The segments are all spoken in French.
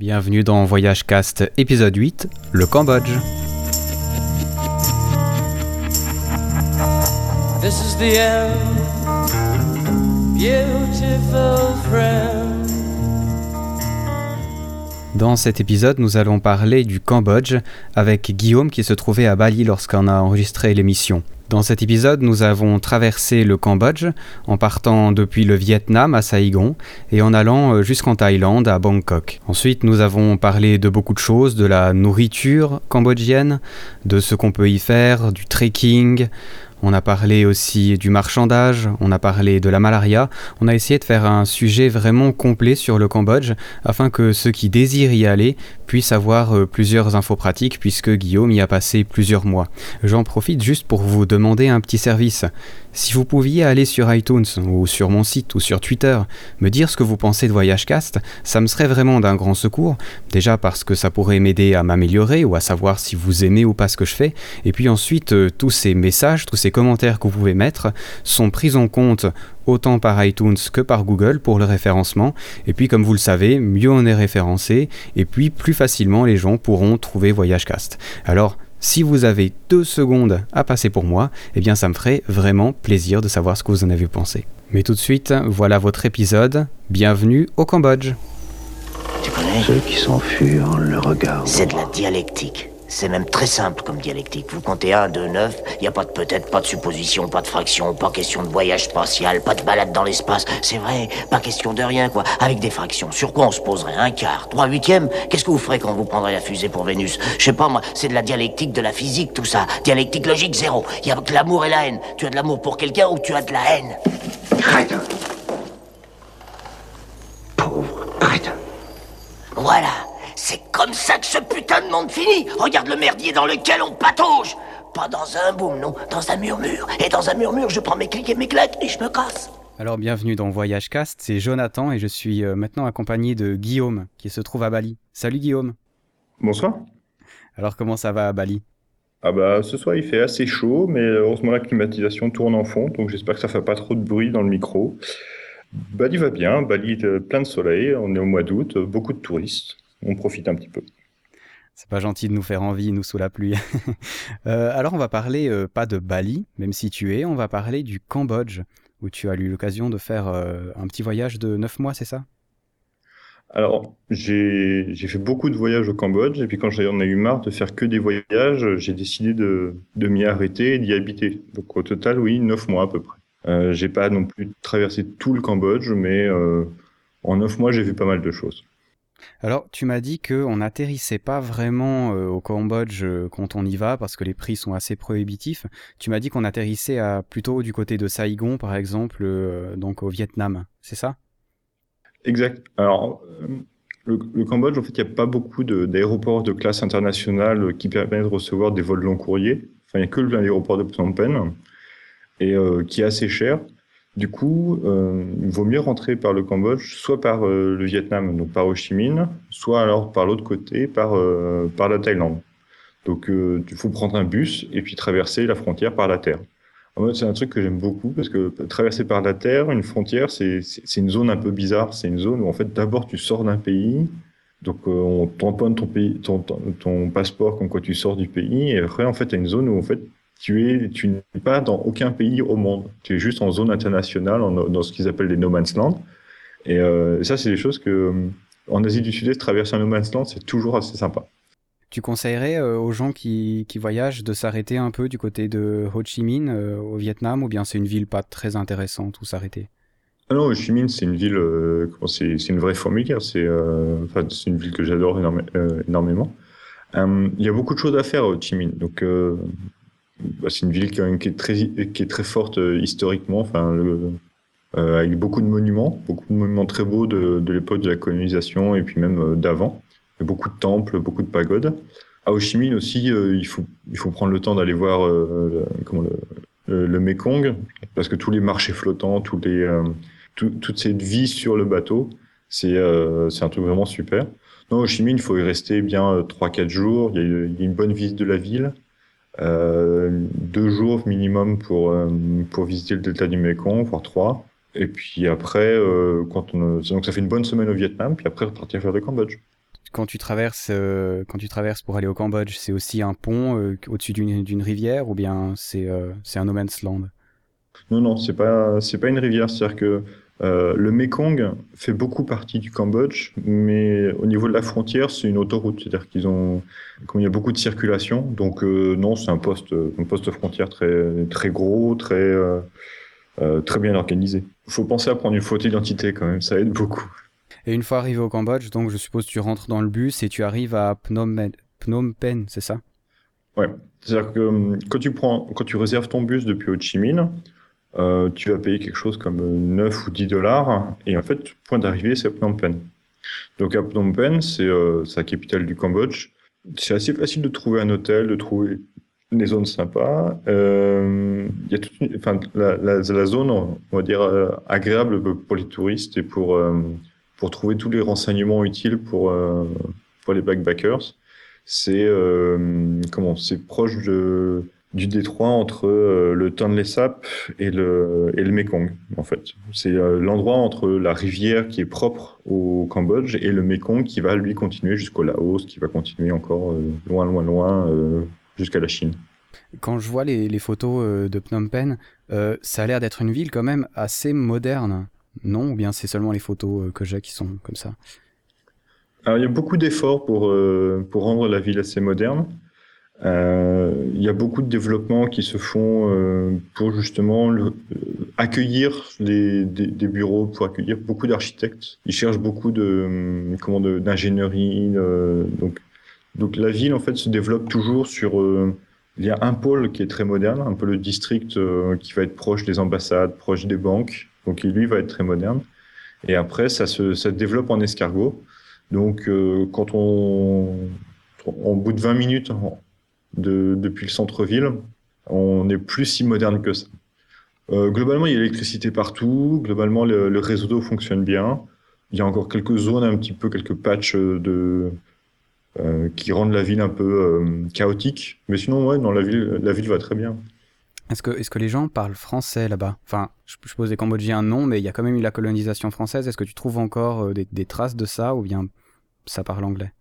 Bienvenue dans Voyage Cast épisode 8, le Cambodge. This is the end, beautiful friend. Dans cet épisode, nous allons parler du Cambodge avec Guillaume qui se trouvait à Bali lorsqu'on a enregistré l'émission. Dans cet épisode, nous avons traversé le Cambodge en partant depuis le Vietnam à Saigon et en allant euh, jusqu'en Thaïlande à Bangkok. Ensuite, nous avons parlé de beaucoup de choses, de la nourriture cambodgienne, de ce qu'on peut y faire, du trekking, on a parlé aussi du marchandage, on a parlé de la malaria, on a essayé de faire un sujet vraiment complet sur le Cambodge afin que ceux qui désirent y aller puissent avoir euh, plusieurs infos pratiques puisque Guillaume y a passé plusieurs mois. J'en profite juste pour vous demander un petit service. Si vous pouviez aller sur iTunes ou sur mon site ou sur Twitter, me dire ce que vous pensez de VoyageCast, ça me serait vraiment d'un grand secours. Déjà parce que ça pourrait m'aider à m'améliorer ou à savoir si vous aimez ou pas ce que je fais. Et puis ensuite, euh, tous ces messages, tous ces commentaires que vous pouvez mettre sont pris en compte autant par iTunes que par Google pour le référencement. Et puis comme vous le savez, mieux on est référencé, et puis plus facilement les gens pourront trouver VoyageCast. Alors si vous avez deux secondes à passer pour moi, eh bien ça me ferait vraiment plaisir de savoir ce que vous en avez pensé. Mais tout de suite, voilà votre épisode. Bienvenue au Cambodge. Tu connais Ceux qui s'enfuient le regard. C'est de la dialectique. C'est même très simple comme dialectique. Vous comptez 1, 2, 9, il n'y a pas de peut-être, pas de supposition, pas de fraction, pas question de voyage spatial, pas de balade dans l'espace. C'est vrai, pas question de rien, quoi. Avec des fractions. Sur quoi on se poserait? Un quart, trois huitièmes? Qu'est-ce que vous ferez quand vous prendrez la fusée pour Vénus? Je sais pas, moi, c'est de la dialectique de la physique, tout ça. Dialectique logique zéro. Il y a que l'amour et la haine. Tu as de l'amour pour quelqu'un ou tu as de la haine? Crétin Pauvre crétin Voilà c'est comme ça que ce putain de monde finit Regarde le merdier dans lequel on patauge Pas dans un boom, non, dans un murmure. Et dans un murmure, je prends mes clics et mes claques et je me casse. Alors bienvenue dans Voyage Cast, c'est Jonathan et je suis euh, maintenant accompagné de Guillaume qui se trouve à Bali. Salut Guillaume. Bonsoir. Alors comment ça va à Bali? Ah bah ce soir il fait assez chaud, mais heureusement la climatisation tourne en fond, donc j'espère que ça fait pas trop de bruit dans le micro. Bali va bien, Bali plein de soleil, on est au mois d'août, beaucoup de touristes on profite un petit peu. C'est pas gentil de nous faire envie, nous, sous la pluie. Euh, alors, on va parler euh, pas de Bali, même si tu es, on va parler du Cambodge, où tu as eu l'occasion de faire euh, un petit voyage de 9 mois, c'est ça? Alors, j'ai fait beaucoup de voyages au Cambodge, et puis quand j'en ai eu marre de faire que des voyages, j'ai décidé de, de m'y arrêter et d'y habiter. Donc, au total, oui, 9 mois à peu près. j'ai pas non plus traversé tout le Cambodge, mais en 9 mois, j'ai vu pas mal de choses. Alors, tu m'as dit qu'on n'atterrissait pas vraiment euh, au Cambodge euh, quand on y va parce que les prix sont assez prohibitifs. Tu m'as dit qu'on atterrissait plutôt du côté de Saigon, par exemple, euh, donc au Vietnam. C'est ça? Exact. Alors, le, Cambodge, en fait, il n'y a pas beaucoup d'aéroports de, classe internationale qui permettent de recevoir des vols long courriers. Enfin, il n'y a que l'aéroport de Phnom Penh et qui est assez cher. Du coup, euh, il vaut mieux rentrer par le Cambodge, soit par euh, le Vietnam, donc par Ho Chi Minh, soit alors par l'autre côté, par, euh, par la Thaïlande. Donc, il faut prendre un bus et puis traverser la frontière par la terre. C'est un truc que j'aime beaucoup parce que traverser par la terre, une frontière, c'est une zone un peu bizarre. C'est une zone où en fait, d'abord, tu sors d'un pays, donc on tamponne ton, pays, ton, ton, passeport comme quoi tu sors du pays, et après, en fait, tu as une zone où en fait, tu es, tu n'es pas dans aucun pays au monde. Tu es juste en zone internationale, dans ce qu'ils appellent les no man's land. Et euh, ça, c'est des choses que, en Asie du Sud-Est, traverser un no man's land, c'est toujours assez sympa. Tu conseillerais euh, aux gens qui, qui voyagent de s'arrêter un peu du côté de Ho Chi Minh euh, au Vietnam, ou bien c'est une ville pas très intéressante où s'arrêter? Ah non, Ho Chi Minh, c'est une ville, c'est une vraie fourmilière. C'est enfin, une ville que j'adore énormément. Il y a beaucoup de choses à faire à Ho Chi Minh. Donc, bah, c'est une ville qui, est très, qui est très forte euh, historiquement, enfin, euh, avec beaucoup de monuments, beaucoup de monuments très beaux de, de l'époque de la colonisation et puis même euh, d'avant. Beaucoup de temples, beaucoup de pagodes. À Ho Chi Minh aussi, il, faut, il faut prendre le temps d'aller voir le, comment, le, le, Mekong, parce que tous les marchés flottants, tous les, toute cette vie sur le bateau, c'est un truc vraiment super. Non, Ho Chi Minh, il faut y rester bien 3-4 jours. Il y, a, une bonne visite de la ville. Euh, deux jours minimum pour, euh, pour visiter le delta du Mekong, voire trois. Et puis après, euh, quand on, donc ça fait une bonne semaine au Vietnam, puis après repartir vers le Cambodge. quand tu traverses, euh, quand tu traverses pour aller au Cambodge, c'est aussi un pont euh, au-dessus d'une rivière ou bien c'est c'est un no man's land? Non, non, c'est pas c'est pas une rivière. C'est-à-dire que le Mekong fait beaucoup partie du Cambodge, mais au niveau de la frontière, c'est une autoroute. C'est-à-dire qu'ils ont, comme il y a beaucoup de circulation, donc non, c'est un poste, un poste frontière très très gros, très très bien organisé. Il faut penser à prendre une photo d'identité quand même, ça aide beaucoup. Et une fois arrivé au Cambodge, donc je suppose tu rentres dans le bus et tu arrives à Phnom, Phnom Penh, c'est ça? Ouais. C'est-à-dire que hum, quand tu prends, quand tu réserves ton bus depuis Ho Chi Minh, euh, tu vas payer quelque chose comme 9 ou 10 dollars. Et en fait, point d'arrivée, c'est Phnom Penh. Donc à Phnom Penh, c'est euh, capitale du Cambodge. C'est assez facile de trouver un hôtel, de trouver des zones sympas. Euh, y a toute enfin, la, la, la, zone, on va dire, euh, agréable pour les touristes et pour, euh, pour trouver tous les renseignements utiles pour, euh, pour les backpackers. C'est euh, comment C'est proche de, du détroit entre euh, le Tonle Sap et le, et le Mekong, en fait. C'est l'endroit entre la rivière qui est propre au Cambodge et le Mekong qui va lui continuer jusqu'au Laos, qui va continuer encore loin, loin, loin jusqu'à la Chine. Quand je vois les, les photos de Phnom Penh, ça a l'air d'être une ville quand même assez moderne non? Ou bien c'est seulement les photos euh, que j'ai qui sont comme ça? Alors, il y a beaucoup d'efforts pour, euh, pour rendre la ville assez moderne. Euh, il y a beaucoup de développements qui se font pour justement accueillir les, des, bureaux, pour accueillir beaucoup d'architectes. Ils cherchent beaucoup de comment d'ingénierie. donc, donc la ville en fait se développe toujours sur. il y a un pôle qui est très moderne, un peu le district qui va être proche des ambassades, proche des banques. Donc lui va être très moderne. Et après, ça se, ça développe en escargot. Donc euh, quand on, au bout de 20 minutes de, depuis le centre-ville, on n'est plus si moderne que ça. Euh, globalement, il y a l'électricité partout. Globalement, le, réseau d'eau fonctionne bien. Il y a encore quelques zones, un petit peu quelques patchs euh, qui rendent la ville un peu chaotique. Mais sinon, ouais, dans la ville, la ville va très bien. Est-ce que, est les gens parlent français là-bas? Enfin, je, je pose des Cambodgiens non, mais il y a quand même eu la colonisation française. Est-ce que tu trouves encore euh, des, traces de ça ou bien ça parle anglais?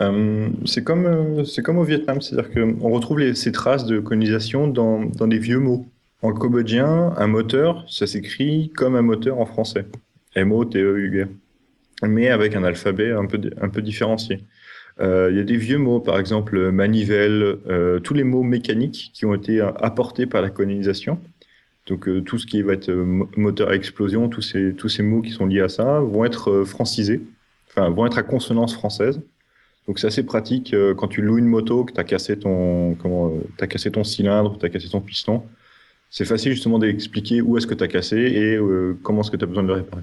Euh, c'est comme euh, c'est comme au Vietnam, c'est-à-dire qu'on retrouve ces traces de colonisation dans, dans des vieux mots. En cambodgien, un moteur, ça s'écrit comme un moteur en français. M-O-T-E-U-R. Mais avec un alphabet un peu, un peu différencié. Euh, il y a des vieux mots, par exemple manivelle, tous les mots mécaniques qui ont été apportés par la colonisation. Donc tout ce qui va être moteur à explosion, tous ces, tous ces mots qui sont liés à ça vont être francisés, enfin vont être à consonance française. Donc c'est assez pratique quand tu loues une moto, que tu as cassé ton comment as cassé ton cylindre, tu as cassé ton piston. C'est facile justement d'expliquer où est-ce que tu as cassé et comment est-ce que tu as besoin de le réparer.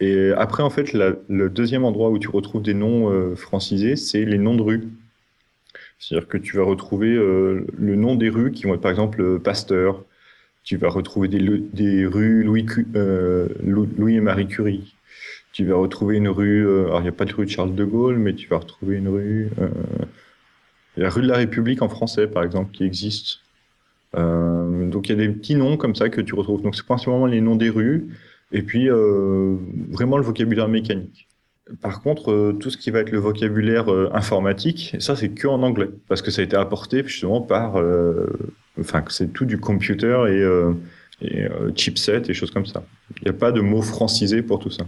Et après, en fait, le deuxième endroit où tu retrouves des noms euh, francisés, c'est les noms de rues. C'est-à-dire que tu vas retrouver euh, le nom des rues qui vont être, par exemple, euh, Pasteur. Tu vas retrouver des, des rues Louis, Louis et Marie Curie. Tu vas retrouver une rue, alors il n'y a pas de rue de Charles de Gaulle, mais tu vas retrouver une rue, la rue de la République en français, par exemple, qui existe. donc il y a des petits noms comme ça que tu retrouves. Donc c'est principalement les noms des rues. Et puis, euh, vraiment le vocabulaire mécanique. Par contre, euh, tout ce qui va être le vocabulaire euh, informatique, ça c'est que en anglais, parce que ça a été apporté justement par, enfin, c'est tout du computer et, et chipset et choses comme ça. Il n'y a pas de mots francisés pour tout ça.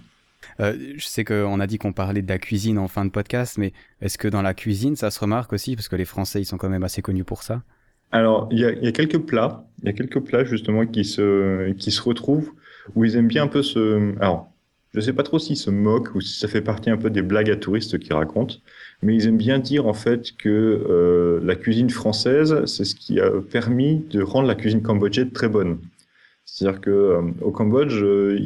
Je sais qu'on a dit qu'on parlait de la cuisine en fin de podcast, mais est-ce que dans la cuisine, ça se remarque aussi, parce que les Français, ils sont quand même assez connus pour ça Alors, il y a, y a, quelques plats, il y a quelques plats justement qui se, qui se retrouvent où ils aiment bien un peu se. Alors, je sais pas trop s'ils se moquent ou si ça fait partie un peu des blagues à touristes qu'ils racontent, mais ils aiment bien dire en fait que euh, la cuisine française, c'est ce qui a permis de rendre la cuisine cambodgienne très bonne. C'est-à-dire que euh, au Cambodge, euh,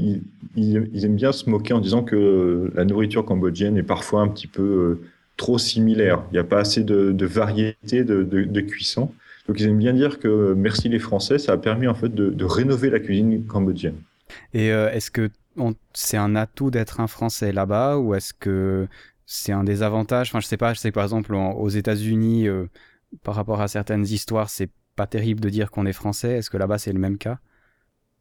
ils, aiment bien se moquer en disant que la nourriture cambodgienne est parfois un petit peu trop similaire. Il n'y a pas assez de, variété de, de, cuisson. Donc ils aiment bien dire que merci les Français, ça a permis en fait de, rénover la cuisine cambodgienne. Et euh, est-ce que c'est un atout d'être un Français là-bas ou est-ce que c'est un désavantage Enfin, je sais pas. Je sais que par exemple aux États-Unis, euh, par rapport à certaines histoires, c'est pas terrible de dire qu'on est français. Est-ce que là-bas c'est le même cas?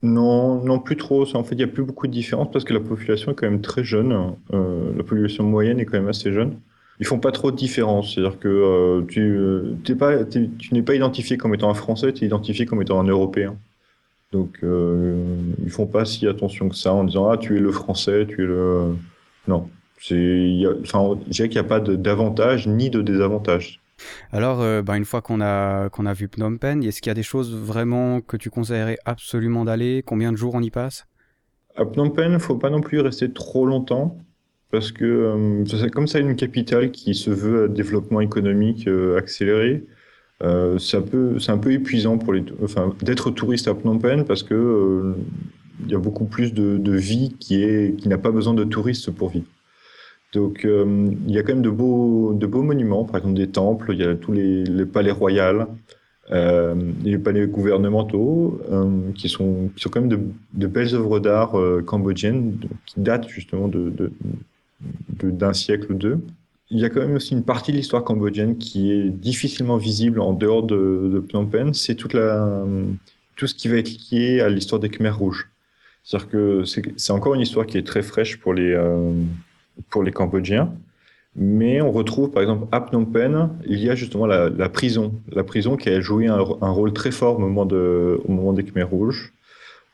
Non, non, plus trop. En fait, il n'y a plus beaucoup de différence parce que la population est quand même très jeune. Euh, la population moyenne est quand même assez jeune. ils font pas trop de différence. C'est-à-dire que tu, pas, tu n'es pas identifié comme étant un Français, tu es identifié comme étant un Européen. Donc, ils font pas si attention que ça en disant ah tu es le Français, tu es le non. C'est, enfin, je dirais qu'il n'y a pas d'avantage ni de désavantage. Alors, euh, bah, une fois qu'on a, a vu Phnom Penh, est-ce qu'il y a des choses vraiment que tu conseillerais absolument d'aller? Combien de jours on y passe? À Phnom Penh, faut pas non plus rester trop longtemps. Parce que euh, comme ça une capitale qui se veut à développement économique euh, accéléré, c'est un peu c'est un peu épuisant pour les enfin d'être touriste à Phnom Penh parce que il y a beaucoup plus de, de vie qui qui n'a pas besoin de touristes pour vivre. Donc, euh, il y a quand même de beaux, de beaux monuments, par exemple des temples, il y a tous les, palais royaux, euh, les palais gouvernementaux, euh, qui, sont, qui sont quand même de, de belles œuvres d'art cambodgiennes, qui datent justement de, de, d'un siècle ou deux. Il y a quand même aussi une partie de l'histoire cambodgienne qui est difficilement visible en dehors de, de Phnom Penh, c'est toute la, tout ce qui va être lié à l'histoire des Khmers rouges. C'est-à-dire que c'est encore une histoire qui est très fraîche pour les, pour les Cambodgiens. Mais on retrouve, par exemple, à Phnom Penh, il y a justement la, prison. La prison qui a joué un, rôle très fort au moment, de, moment des Khmer Rouges.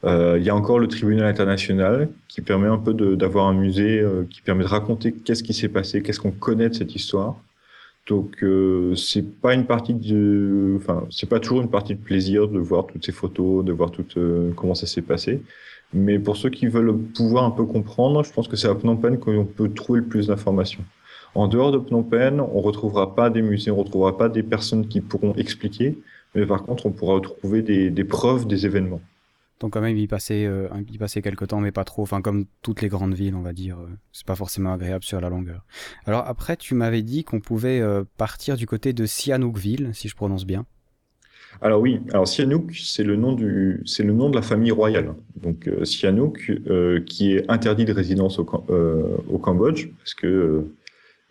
Euh, il y a encore le tribunal international qui permet un peu d'avoir un musée euh, qui permet de raconter qu'est-ce qui s'est passé, qu'est-ce qu'on connaît de cette histoire. Donc euh, c'est pas une partie de, enfin c'est pas toujours une partie de plaisir de voir toutes ces photos, de voir tout euh, comment ça s'est passé. Mais pour ceux qui veulent pouvoir un peu comprendre, je pense que c'est à Phnom Penh qu'on peut trouver le plus d'informations. En dehors de Phnom Penh, on retrouvera pas des musées, on retrouvera pas des personnes qui pourront expliquer, mais par contre, on pourra retrouver des, des preuves des événements. Donc quand même y passer, euh, y passer quelques temps, mais pas trop. Enfin comme toutes les grandes villes, on va dire, euh, c'est pas forcément agréable sur la longueur. Alors après, tu m'avais dit qu'on pouvait euh, partir du côté de Sihanoukville, si je prononce bien. Alors oui, alors c'est le nom du, c'est le nom de la famille royale. Donc euh, Sihanouk, euh, qui est interdit de résidence au, euh, Cambodge, parce que euh,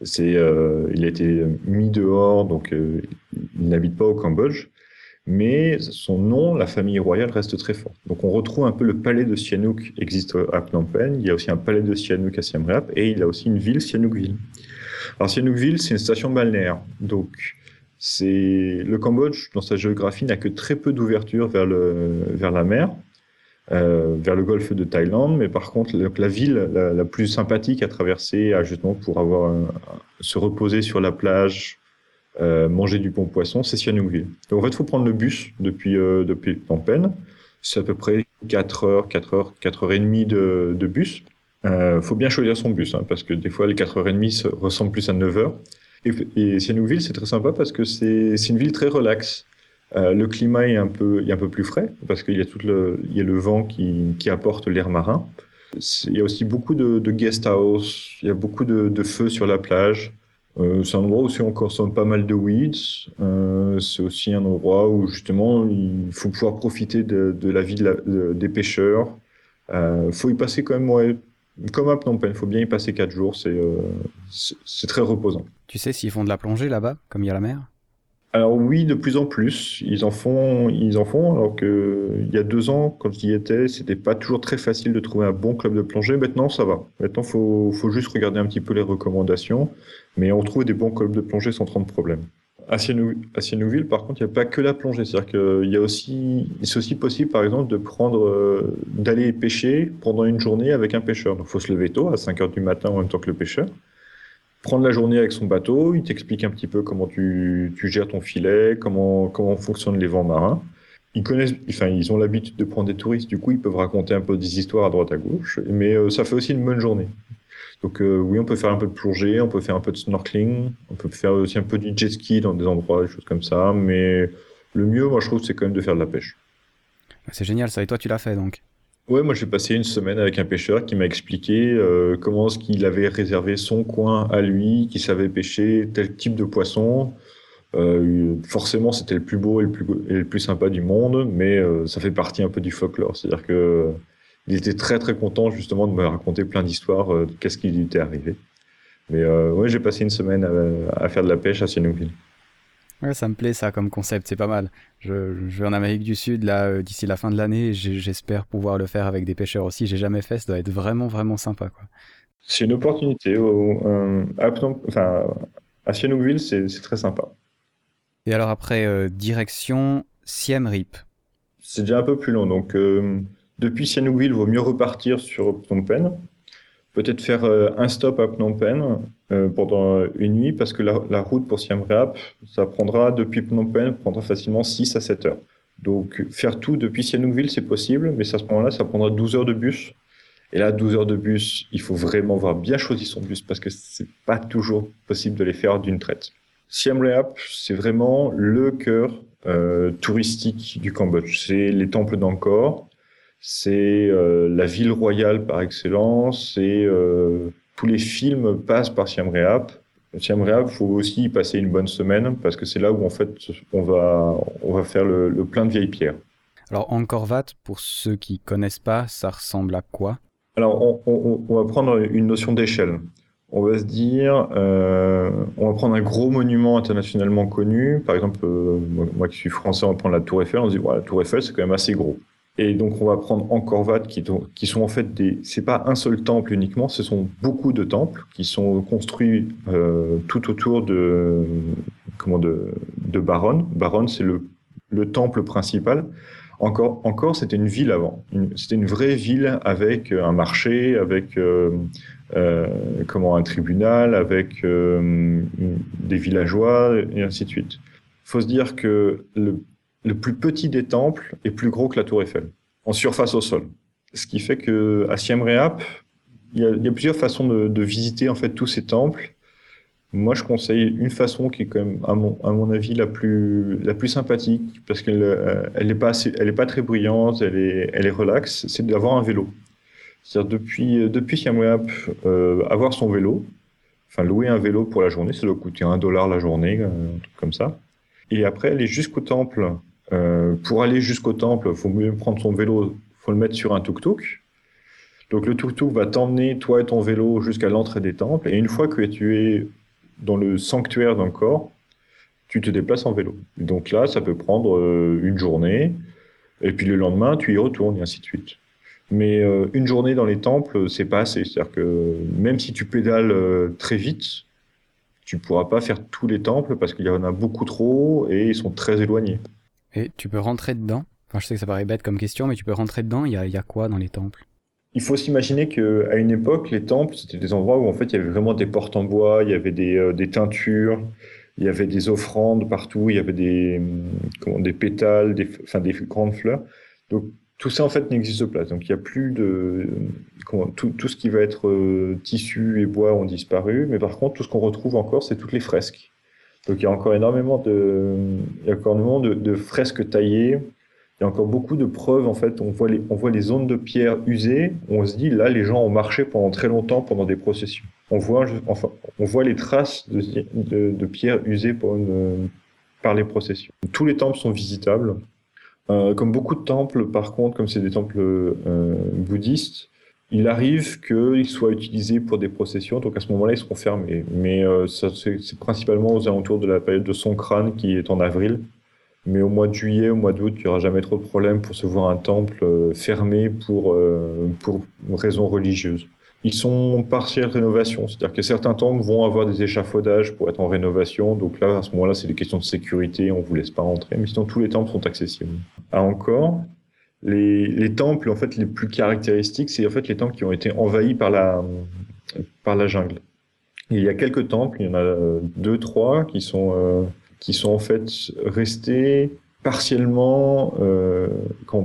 c'est, il a été mis dehors, donc il n'habite pas au Cambodge. Mais son nom, la famille royale, reste très fort. Donc on retrouve un peu le palais de Sihanouk existe à Phnom Penh. Il y a aussi un palais de Sihanouk à Siem Reap, et il a aussi une ville, Sihanoukville. Alors Sihanoukville, c'est une station balnéaire. Donc c'est le Cambodge, dans sa géographie, n'a que très peu d'ouverture vers, la mer, euh, vers le golfe de Thaïlande. Mais par contre, la ville la, plus sympathique à traverser, justement pour avoir se reposer sur la plage, euh, manger du bon poisson, c'est Sihanoukville. Donc en fait, il faut prendre le bus depuis euh. C'est à peu près 4 heures, 4 heures, 4 heures et demie de, bus. Euh, faut bien choisir son bus, hein, parce que des fois les 4 heures et demie ressemblent plus à 9 heures. Et, et Sihanoukville, c'est très sympa parce que c'est une ville très relaxe. Euh, le climat est un peu, est un peu plus frais parce qu'il y a tout le, il y a le vent qui, qui apporte l'air marin. Il y a aussi beaucoup de, de guest house, il y a beaucoup de, de feux sur la plage. Euh, c'est un endroit où on consomme pas mal de weeds. Euh, c'est aussi un endroit où justement il faut pouvoir profiter de, de la vie la, des pêcheurs. Il euh, faut y passer quand même ouais, comme à Phnom Penh, il faut bien y passer quatre jours, euh, c'est très reposant. Tu sais s'ils font de la plongée là-bas, comme il y a la mer? Alors oui, de plus en plus, ils en font, ils en font. Alors que il y a deux ans, quand j'y étais, c'était pas toujours très facile de trouver un bon club de plongée. Maintenant, ça va. Maintenant, faut, faut juste regarder un petit peu les recommandations, mais on trouve des bons clubs de plongée sans trop de problèmes. À Sihanoukville, par contre, il n'y a pas que la plongée. C'est-à-dire qu'il y a aussi, c'est aussi possible, par exemple, de prendre, euh, d'aller pêcher pendant une journée avec un pêcheur. Donc, il faut se lever tôt, à 5 heures du matin, en même temps que le pêcheur. Prendre la journée avec son bateau, il t'explique un petit peu comment tu, tu gères ton filet, comment, comment fonctionnent les vents marins. Ils connaissent, enfin, ils ont l'habitude de prendre des touristes, du coup, ils peuvent raconter un peu des histoires à droite à gauche, mais euh, ça fait aussi une bonne journée. Donc euh, oui, on peut faire un peu de plongée, on peut faire un peu de snorkeling, on peut faire aussi un peu du jet ski dans des endroits, des choses comme ça. Mais le mieux, moi, je trouve, c'est quand même de faire de la pêche. C'est génial ça. Et toi, tu l'as fait donc? Ouais, moi j'ai passé une semaine avec un pêcheur qui m'a expliqué euh, comment ce qu'il avait réservé son coin à lui, qui savait pêcher tel type de poisson. Euh, forcément, c'était le plus beau et le plus, et le plus sympa du monde, mais euh, ça fait partie un peu du folklore. C'est-à-dire que il était très très content justement de me raconter plein d'histoires euh, de qu'est-ce qui lui était arrivé. Mais euh, ouais, j'ai passé une semaine à, à, faire de la pêche à Sihanoukville. Ouais, ça me plaît ça comme concept, c'est pas mal. Je, je, vais en Amérique du Sud là euh, d'ici la fin de l'année, j'espère pouvoir le faire avec des pêcheurs aussi. J'ai jamais fait, ça doit être vraiment vraiment sympa quoi. C'est une opportunité. Au, euh, à, enfin, À Sihanoukville, c'est très sympa. Et alors après, direction Siem Reap. C'est déjà un peu plus long. Donc, depuis Sihanoukville, il vaut mieux repartir sur Phnom Penh. Peut-être faire un stop à Phnom Penh pendant une nuit, parce que la, la, route pour Siem Reap, ça prendra, depuis Phnom Penh, prendra facilement 6 à 7 heures. Donc, faire tout depuis Sihanoukville, c'est possible, mais à ce moment-là, ça prendra 12 heures de bus. Et là, 12 heures de bus, il faut vraiment avoir bien choisi son bus parce que c'est pas toujours possible de les faire d'une traite. Siem Reap, c'est vraiment le cœur euh, touristique du Cambodge. C'est les temples d'Angkor, c'est euh, la ville royale par excellence, c'est euh, tous les films passent par Siem Reap. Siem Reap, faut aussi y passer une bonne semaine parce que c'est là où en fait on va on va faire le, le plein de vieilles pierres. Alors Angkor Wat, pour ceux qui connaissent pas, ça ressemble à quoi? Alors on, on, on, va prendre une notion d'échelle. On va se dire, euh, on va prendre un gros monument internationalement connu. Par exemple, moi, qui suis français, on va prendre la Tour Eiffel. On se dit, voilà, la Tour Eiffel, c'est quand même assez gros. Et donc, on va prendre Angkor qui, sont en fait des. C'est pas un seul temple uniquement, ce sont beaucoup de temples qui sont construits euh, tout autour de comment de de Baron. Baron, c'est le le temple principal. Encore, encore, c'était une ville avant. C'était une vraie ville avec un marché, avec euh, euh, comment un tribunal, avec euh, des villageois et ainsi de suite. Faut se dire que le le plus petit des temples est plus gros que la Tour Eiffel, en surface au sol. Ce qui fait que à Siem Reap, il y, a, plusieurs façons de, visiter en fait tous ces temples. Moi, je conseille une façon qui est quand même, à mon, à mon avis, la plus, la plus sympathique, parce qu'elle euh, elle est pas pas très bruyante, elle est, elle est relaxe, c'est d'avoir un vélo. C'est-à-dire depuis, depuis Siem Reap, euh, avoir son vélo, enfin louer un vélo pour la journée, ça doit coûter un dollar la journée, un truc comme ça. Et après, aller jusqu'au temple euh, pour aller jusqu'au temple, il faut mieux prendre son vélo, faut le mettre sur un tuk-tuk. Donc le tuk-tuk va t'emmener, toi et ton vélo, jusqu'à l'entrée des temples. Et une fois que tu es dans le sanctuaire d'un corps, tu te déplaces en vélo. Donc là, ça peut prendre euh, une journée. Et puis le lendemain, tu y retournes, et ainsi de suite. Mais euh, une journée dans les temples, c'est pas assez. C'est-à-dire que même si tu pédales très vite, tu pourras pas faire tous les temples parce qu'il y en a beaucoup trop et ils sont très éloignés. Et tu peux rentrer dedans Enfin, je sais que ça paraît bête comme question, mais tu peux rentrer dedans. Il y a, quoi dans les temples? Il faut s'imaginer qu'à une époque, les temples, c'était des endroits où en fait il y avait vraiment des portes en bois, il y avait des, euh, teintures, il y avait des offrandes partout, il y avait des, comment, des pétales, des, enfin, des grandes fleurs. Donc tout ça en fait n'existe pas. Donc il n'y a plus de comment, tout, tout, ce qui va être euh, tissu et bois ont disparu, mais par contre tout ce qu'on retrouve encore, c'est toutes les fresques. Donc il y a encore énormément de, il y a encore énormément de, de, fresques taillées. Il y a encore beaucoup de preuves. En fait, on voit les, on voit les zones de pierre usées. On se dit là, les gens ont marché pendant très longtemps pendant des processions. On voit, enfin, on voit les traces de, de, de pierre usées par, une, par les processions. Tous les temples sont visitables. Euh, comme beaucoup de temples, par contre, comme c'est des temples euh, bouddhistes, il arrive qu'ils soient utilisés pour des processions, donc à ce moment-là, ils seront fermés. Mais euh, c'est principalement aux alentours de la période de Songkran, qui est en avril. Mais au mois de juillet, au mois d'août, il n'y aura jamais trop de problème pour se voir un temple euh, fermé pour, euh, pour raisons religieuses. Ils sont partiels rénovation, c'est-à-dire que certains temples vont avoir des échafaudages pour être en rénovation. Donc là, à ce moment-là, c'est des questions de sécurité, on vous laisse pas rentrer. Mais sinon, tous les temples sont accessibles. À encore, les, les, temples en fait les plus caractéristiques, c'est en fait les temples qui ont été envahis par la par la jungle. Il y a quelques temples, il y en a deux, trois qui sont euh, qui sont en fait restés partiellement euh,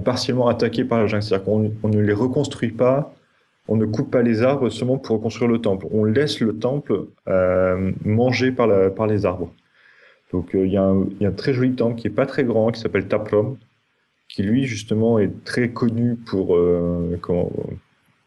partiellement attaqués par la jungle, c'est-à-dire qu'on on ne les reconstruit pas, on ne coupe pas les arbres seulement pour reconstruire le temple, on laisse le temple euh, manger par les arbres. Donc euh, il y, a un, très joli temple qui est pas très grand, qui s'appelle Taplom, qui lui justement est très connu pour euh,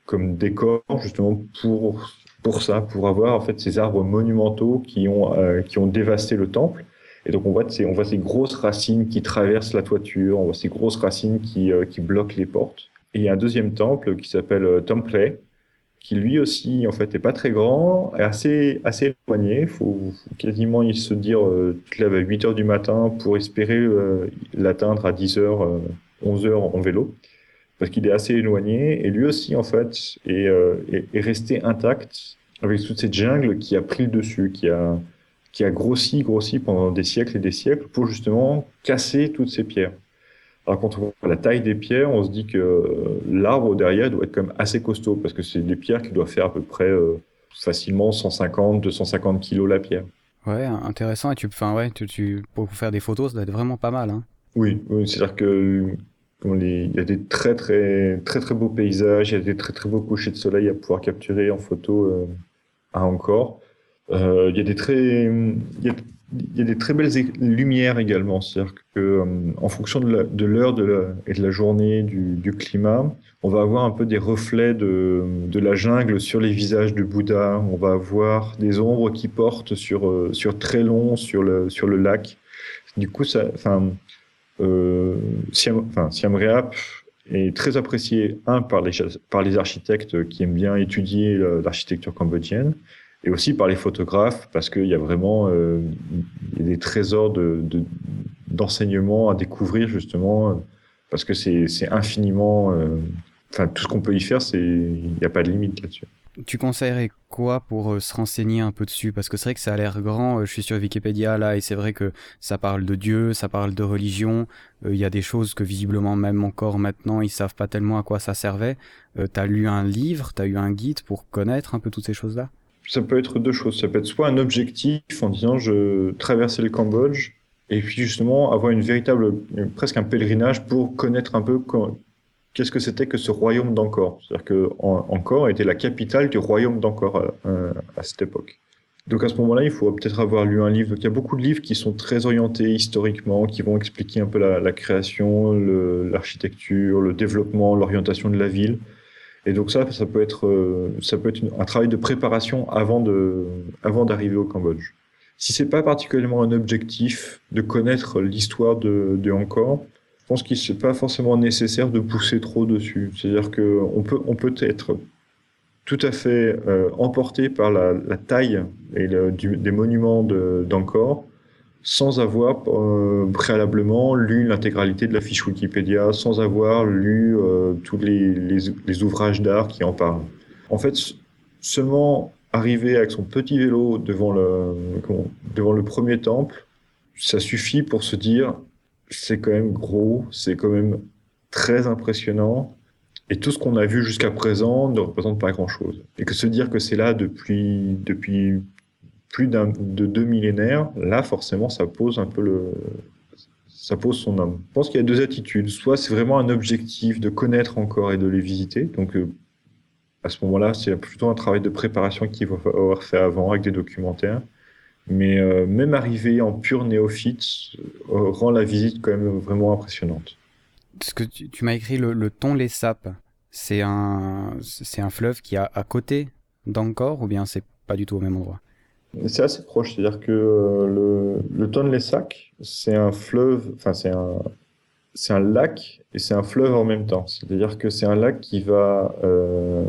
comme, décor justement pour pour ça, pour avoir en fait ces arbres monumentaux qui ont euh, qui ont dévasté le temple. Et donc on voit ces, on voit ces grosses racines qui traversent la toiture, on voit ces grosses racines qui euh, qui bloquent les portes. Et il y a un deuxième temple qui s'appelle Temple, qui lui aussi en fait est pas très grand, est assez assez éloigné. Faut, quasiment il se dire euh, tu à 8 heures du matin pour espérer euh, l'atteindre à 10 heures, euh, 11 heures en vélo, parce qu'il est assez éloigné. Et lui aussi en fait est, euh, est, est, resté intact avec toute cette jungle qui a pris le dessus, qui a qui a grossi, grossi pendant des siècles et des siècles pour justement casser toutes ces pierres. Alors quand on voit la taille des pierres, on se dit que l'arbre derrière doit être quand même assez costaud parce que c'est des pierres qui doivent faire à peu près euh, facilement 150, 250 kilos la pierre. Ouais, intéressant. Et tu, enfin ouais, tu, pour faire des photos, ça doit être vraiment pas mal. Hein. Oui, c'est-à-dire que il y a des très très très très beaux paysages, il y a des très très beaux couchers de soleil à pouvoir capturer en photo euh, à encore. Euh, il y a des très il y a, il y a des très belles lumières également, c'est-à-dire que euh, en fonction de l'heure et de la journée, du, du, climat, on va avoir un peu des reflets de, la jungle sur les visages de Bouddha. On va avoir des ombres qui portent sur euh, sur très long sur le sur le lac. Du coup, enfin, euh, Siam, enfin, Reap est très apprécié un par les par les architectes qui aiment bien étudier l'architecture cambodgienne et aussi par les photographes, parce qu'il y a vraiment euh, des trésors de, d'enseignement à découvrir, justement, parce que c'est, infiniment... Euh, enfin, tout ce qu'on peut y faire, il n'y a pas de limite là-dessus. Tu conseillerais quoi pour euh, se renseigner un peu dessus? Parce que c'est vrai que ça a l'air grand, je suis sur Wikipédia là, et c'est vrai que ça parle de Dieu, ça parle de religion, il y a des choses que visiblement même encore maintenant, ils savent pas tellement à quoi ça servait. Tu t'as lu un livre, t'as eu un guide pour connaître un peu toutes ces choses-là? Ça peut être deux choses. Ça peut être soit un objectif en disant je traversais le Cambodge et puis justement avoir une véritable, presque un pèlerinage pour connaître un peu qu'est-ce que c'était que ce royaume d'Angkor. C'est-à-dire que Angkor était la capitale du royaume d'Angkor à, cette époque. Donc à ce moment-là, il faut peut-être avoir lu un livre. il y a beaucoup de livres qui sont très orientés historiquement, qui vont expliquer un peu la, création, l'architecture, le développement, l'orientation de la ville. Et donc ça, ça peut être, euh, ça peut être un travail de préparation avant de, avant d'arriver au Cambodge. Si c'est pas particulièrement un objectif de connaître l'histoire de, de Angkor, je pense qu'il n'est pas forcément nécessaire de pousser trop dessus. C'est-à-dire que on peut, on peut être tout à fait euh, emporté par la, la taille et le, du, des monuments d'Angkor sans avoir euh, préalablement lu l'intégralité de la fiche Wikipédia, sans avoir lu euh, tous les, les, ouvrages d'art qui en parlent. En fait, seulement arriver avec son petit vélo devant le, devant le premier temple, ça suffit pour se dire c'est quand même gros, c'est quand même très impressionnant. Et tout ce qu'on a vu jusqu'à présent ne représente pas grand-chose. Et que se dire que c'est là depuis, depuis plus de deux millénaires, là, forcément, ça pose un peu le, ça pose son âme. Je pense qu'il y a deux attitudes. Soit c'est vraiment un objectif de connaître encore et de les visiter. Donc, euh, à ce moment-là, c'est plutôt un travail de préparation qu'il va falloir faire avant avec des documentaires. Mais euh, même arriver en pur néophyte euh, rend la visite quand même vraiment impressionnante. Ce que tu, m'as écrit, le, le Les Sapes, c'est un, c'est un fleuve qui est à, à côté d'Angkor ou bien c'est pas du tout au même endroit? C'est assez proche, c'est-à-dire que euh, le, le Tonle Sap, c'est un fleuve, enfin c'est un, c'est un lac et c'est un fleuve en même temps. C'est-à-dire que c'est un lac qui va, euh,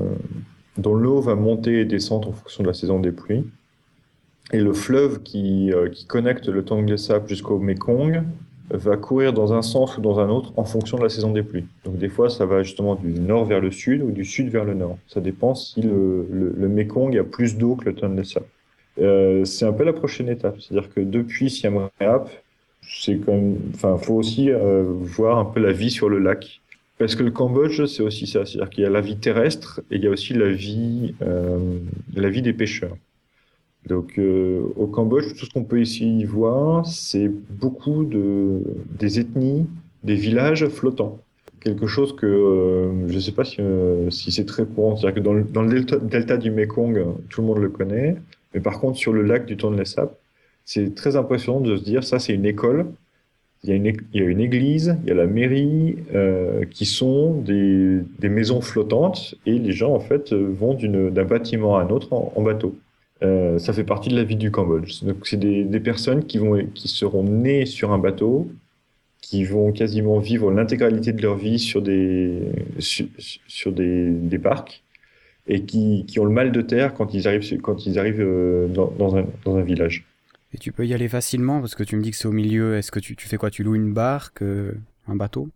dont l'eau va monter et descendre en fonction de la saison des pluies. Et le fleuve qui, euh, qui connecte le Tonle Sap jusqu'au Mekong va courir dans un sens ou dans un autre en fonction de la saison des pluies. Donc des fois, ça va justement du nord vers le sud ou du sud vers le nord. Ça dépend si le, le, le Mekong a plus d'eau que le Tonle Sap. Euh, c'est un peu la prochaine étape. C'est-à-dire que depuis Siam Reap, c'est même, enfin, faut aussi euh, voir un peu la vie sur le lac. Parce que le Cambodge, c'est aussi ça. C'est-à-dire qu'il y a la vie terrestre et il y a aussi la vie, euh, la vie des pêcheurs. Donc, euh, au Cambodge, tout ce qu'on peut ici voir, c'est beaucoup de, des ethnies, des villages flottants. Quelque chose que euh, je ne sais pas si, si c'est très courant. C'est-à-dire que dans le, dans le delta, delta, du Mekong, tout le monde le connaît. Mais par contre, sur le lac du Tonle Sap, c'est très impressionnant de se dire ça, c'est une école. Il y, a une, église, il y a la mairie, euh, qui sont des, maisons flottantes, et les gens en fait vont d'un bâtiment à un autre en, bateau. Euh, ça fait partie de la vie du Cambodge. Donc c'est des, personnes qui vont, qui seront nées sur un bateau, qui vont quasiment vivre l'intégralité de leur vie sur des, sur, des barques et qui, qui, ont le mal de terre quand ils arrivent, quand ils arrivent euh, dans, dans, un, dans un village. Et tu peux y aller facilement parce que tu me dis que c'est au milieu. Est-ce que tu, tu, fais quoi? Tu loues une barque, euh, un bateau?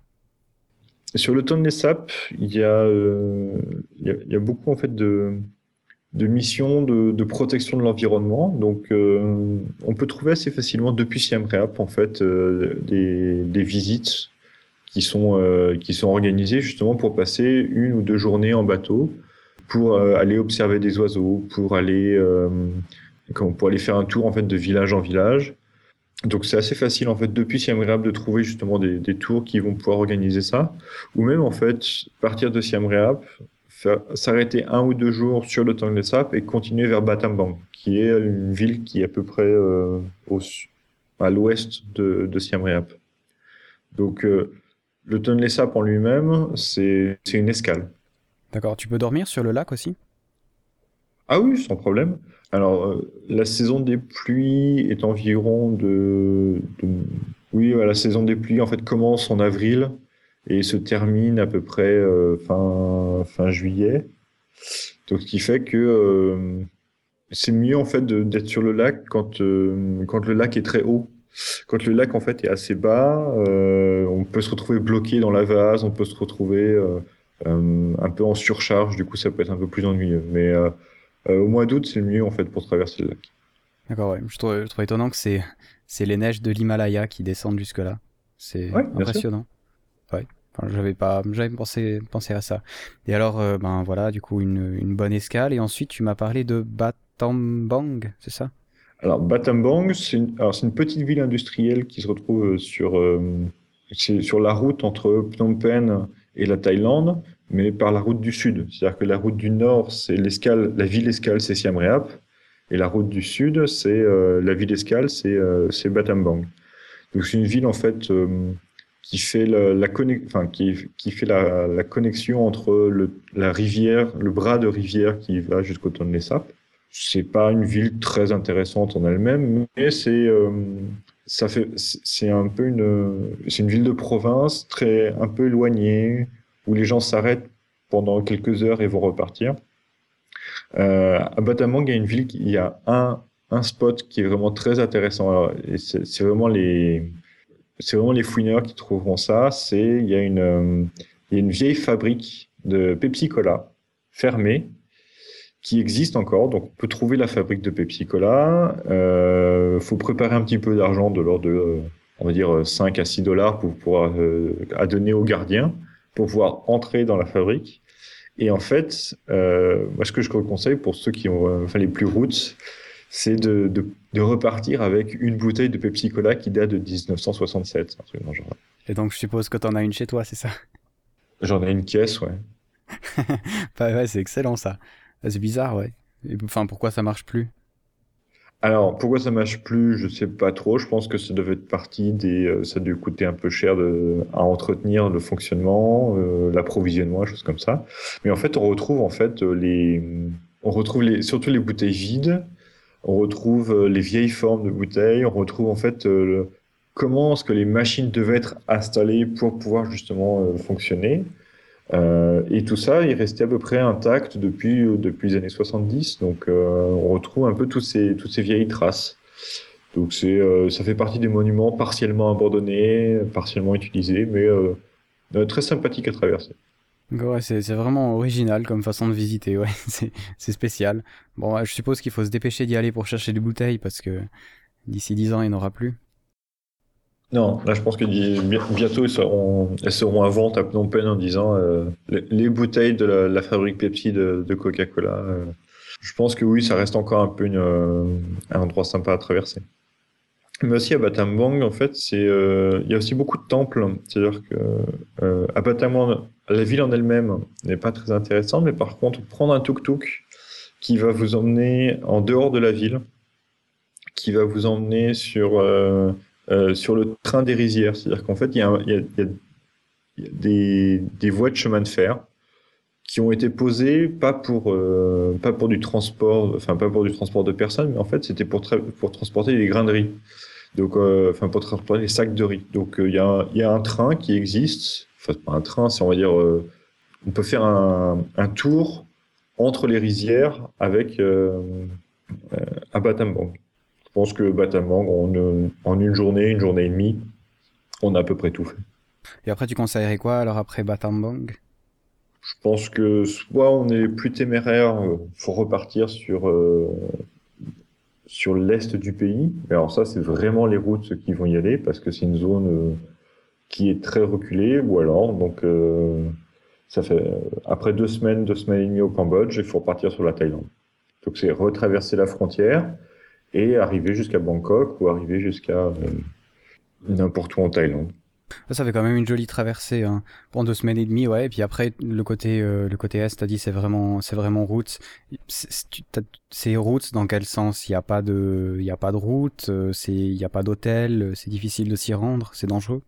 Sur le Tonle Sap, il y, a, euh, il, y a, il y a beaucoup en fait de, de missions de, protection de l'environnement. Donc, on peut trouver assez facilement depuis Siem Reap en fait des, des, visites qui sont qui sont organisées justement pour passer une ou deux journées en bateau pour aller observer des oiseaux, pour aller pour aller faire un tour en fait de village en village. Donc c'est assez facile en fait depuis Siem Reap de trouver justement des, tours qui vont pouvoir organiser ça, ou même en fait partir de Siem Reap, s'arrêter un ou deux jours sur le Tonle Sap et continuer vers Battambang, qui est une ville qui est à peu près euh, à l'ouest de, de Siem Reap. Donc euh, le Tonle Sap en lui-même, c'est une escale. D'accord. Tu peux dormir sur le lac aussi? Ah oui, sans problème. Alors, euh, la saison des pluies est environ de, Oui, la saison des pluies, en fait, commence en avril et se termine à peu près euh, fin, fin juillet. Donc, ce qui fait que euh, c'est mieux, en fait, d'être sur le lac quand, quand le lac est très haut. Quand le lac, en fait, est assez bas, on peut se retrouver bloqué dans la vase, on peut se retrouver un peu en surcharge, du coup, ça peut être un peu plus ennuyeux. Mais euh, au mois d'août, c'est le mieux en fait pour traverser le lac. D'accord, ouais. je, trouve, étonnant que c'est, c'est les neiges de l'Himalaya qui descendent jusque-là. C'est impressionnant. Ouais. Enfin, j'avais pas, j'avais pensé, pensé à ça. Et alors, euh, ben voilà, du coup, une, une, bonne escale. Et ensuite, tu m'as parlé de Battambang, c'est ça? Alors, Battambang, c'est une, une, petite ville industrielle qui se retrouve sur, euh, sur la route entre Phnom Penh et la Thaïlande mais par la route du sud. C'est-à-dire que la route du nord, c'est l'escale, la ville escale, c'est Siam Reap, et la route du sud, c'est euh, la ville escale, c'est euh, Battambang. Donc c'est une ville en fait euh, qui fait la, la enfin, qui, qui fait la, la connexion entre le, la rivière, le bras de rivière qui va jusqu'au Tonle Sap. C'est pas une ville très intéressante en elle-même, mais c'est euh, ça fait c'est un peu une c'est une ville de province très un peu éloignée où les gens s'arrêtent pendant quelques heures et vont repartir. Euh, à Batamang, il y a une ville, il y a un, un spot qui est vraiment très intéressant. C'est vraiment les, c'est vraiment les fouineurs qui trouveront ça. C'est il y a une, euh, il y a une vieille fabrique de Pepsi Cola fermée qui existe encore. Donc, on peut trouver la fabrique de Pepsi Cola. Euh, faut préparer un petit peu d'argent de l'ordre de, on va dire, 5 à 6 dollars pour pouvoir euh, à donner aux gardiens pour pouvoir entrer dans la fabrique. Et en fait, euh, moi, ce que je conseille pour ceux qui ont euh, enfin, les plus routes, c'est de, de, repartir avec une bouteille de Pepsi Cola qui date de 1967. Et donc, je suppose que tu en as une chez toi, c'est ça? J'en ai une caisse, ouais. bah ouais, c'est excellent ça. C'est bizarre, ouais. Enfin, pourquoi ça marche plus? Alors, pourquoi ça marche plus Je sais pas trop. Je pense que ça devait être partie des. Euh, ça dû coûter un peu cher à entretenir le fonctionnement, euh, l'approvisionnement, choses comme ça. Mais en fait, on retrouve en fait les. On retrouve les, surtout les bouteilles vides. On retrouve euh, les vieilles formes de bouteilles. On retrouve en fait comment est-ce que les machines devaient être installées pour pouvoir justement fonctionner. Euh, et tout ça est resté à peu près intact depuis, depuis les années 70. Donc euh, on retrouve un peu tous ces, toutes ces vieilles traces. Donc c'est, euh, ça fait partie des monuments partiellement abandonnés, partiellement utilisés, mais très sympathique à traverser. Ouais, c'est, vraiment original comme façon de visiter, ouais, c'est, c'est spécial. Bon, je suppose qu'il faut se dépêcher d'y aller pour chercher des bouteilles parce que d'ici 10 ans, il n'y en aura plus. Non, là je pense que bientôt elles seront, elles seront à vente à Phnom Penh en disant euh, les, bouteilles de la, fabrique Pepsi de, Coca-Cola. Euh. je pense que oui, ça reste encore un peu une, euh, un endroit sympa à traverser. Mais aussi à Battambang, en fait, c'est il y a aussi beaucoup de temples. C'est-à-dire que à Battambang, la ville en elle-même n'est pas très intéressante, mais par contre, prendre un tuk-tuk qui va vous emmener en dehors de la ville, qui va vous emmener sur euh, sur le train des rizières. C'est-à-dire qu'en fait, il y a, des, voies de chemin de fer qui ont été posées pas pour euh, pas pour du transport, enfin pas pour du transport de personnes, mais en fait c'était pour pour transporter les grains de riz. Donc, euh, pour transporter les sacs de riz. Donc il y, a, y a un train qui existe. Enfin pas un train, c'est on va dire, on peut faire un, tour entre les rizières avec un Battambang. Je pense que Batamang, en, en, une journée, une journée et demie, on a à peu près tout fait. Et après, tu conseillerais quoi alors après Batambang? Je pense que soit on est plus téméraire, euh, faut repartir sur euh, sur l'est du pays. Et alors ça, c'est vraiment les routes qui vont y aller parce que c'est une zone euh, qui est très reculée. Ou alors, donc euh, ça fait après deux semaines, deux semaines et demie au Cambodge, il faut repartir sur la Thaïlande. Donc c'est retraverser la frontière et arriver jusqu'à Bangkok ou arriver jusqu'à euh, n'importe où en Thaïlande. Ça fait quand même une jolie traversée hein. pour deux semaines et demie, ouais. Et puis après le côté euh, le côté est, t'as dit c'est vraiment c'est vraiment route. C'est- route dans quel sens? Il y a pas de il y a pas de route, euh, c'est il y a pas d'hôtel, euh, c'est difficile de s'y rendre, c'est dangereux?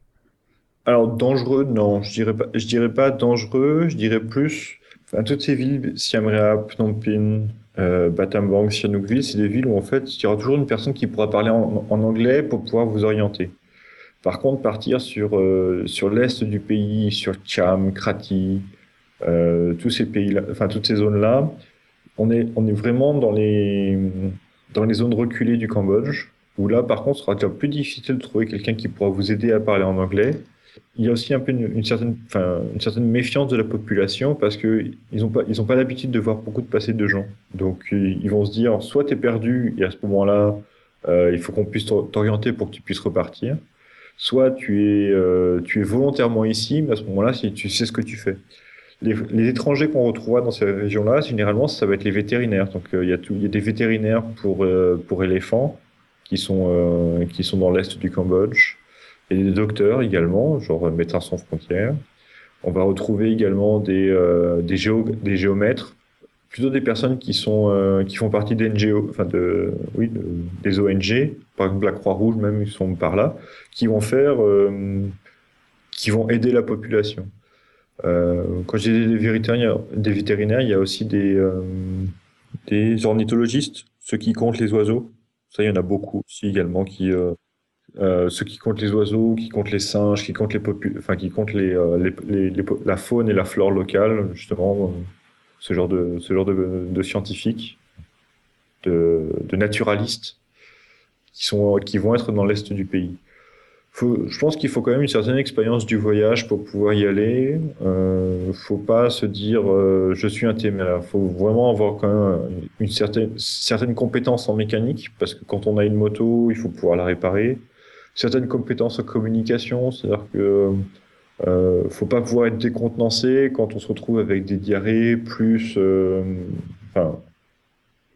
Alors dangereux, non, je dirais pas, je dirais pas dangereux, je dirais plus. Enfin, toutes ces villes, Siem Reap, Phnom Penh, euh, Battambang, Sihanoukville, c'est des villes où en fait il y aura toujours une personne qui pourra parler en, anglais pour pouvoir vous orienter. Par contre, partir sur euh, sur l'est du pays, sur Cham, Krati, euh, tous ces pays-là, enfin toutes ces zones-là, on est on est vraiment dans les dans les zones reculées du Cambodge. Où là, par contre, ce sera déjà plus difficile de trouver quelqu'un qui pourra vous aider à parler en anglais. Il y a aussi un peu une, certaine, méfiance de la population parce que ils ont pas, ils ont pas l'habitude de voir beaucoup de passer de gens. Donc, ils vont se dire, soit tu es perdu et à ce moment-là, euh, il faut qu'on puisse t'or- t'orienter pour que tu puisses repartir. Soit tu es, euh, tu es volontairement ici, mais à ce moment-là, si tu sais ce que tu fais. Les, étrangers qu'on retrouvera dans ces régions-là, généralement, ça va être les vétérinaires. Donc, euh, il y a des vétérinaires pour, pour éléphants qui sont dans l'est du Cambodge. Et des docteurs également, genre euh, Médecins sans frontières. On va retrouver également des, euh, géomètres, plutôt des personnes qui, sont, euh, qui font partie des NGO, enfin de, oui, de- des ONG, par exemple la Croix-Rouge même, ils sont par là, qui vont faire, qui vont aider la population. Quand j'ai des vétérinaires, des vétérinaires, il y a aussi des, ornithologistes, ceux qui comptent les oiseaux. Ça, il y en a beaucoup aussi également qui, euh, ceux qui comptent les oiseaux, qui comptent les singes, qui comptent la faune et la flore locale, justement, euh, ce genre de scientifiques, de, naturalistes qui vont être dans l'est du pays. Je pense qu'il faut quand même une certaine expérience du voyage pour pouvoir y aller. Euh, faut pas se dire euh, je suis un téméraire. Faut vraiment avoir quand même une certaine compétence en mécanique parce que quand on a une moto, il faut pouvoir la réparer certaines compétences en communication, c'est-à-dire que euh, faut pas pouvoir être décontenancé quand on se retrouve avec des diarrhées, plus, euh, enfin,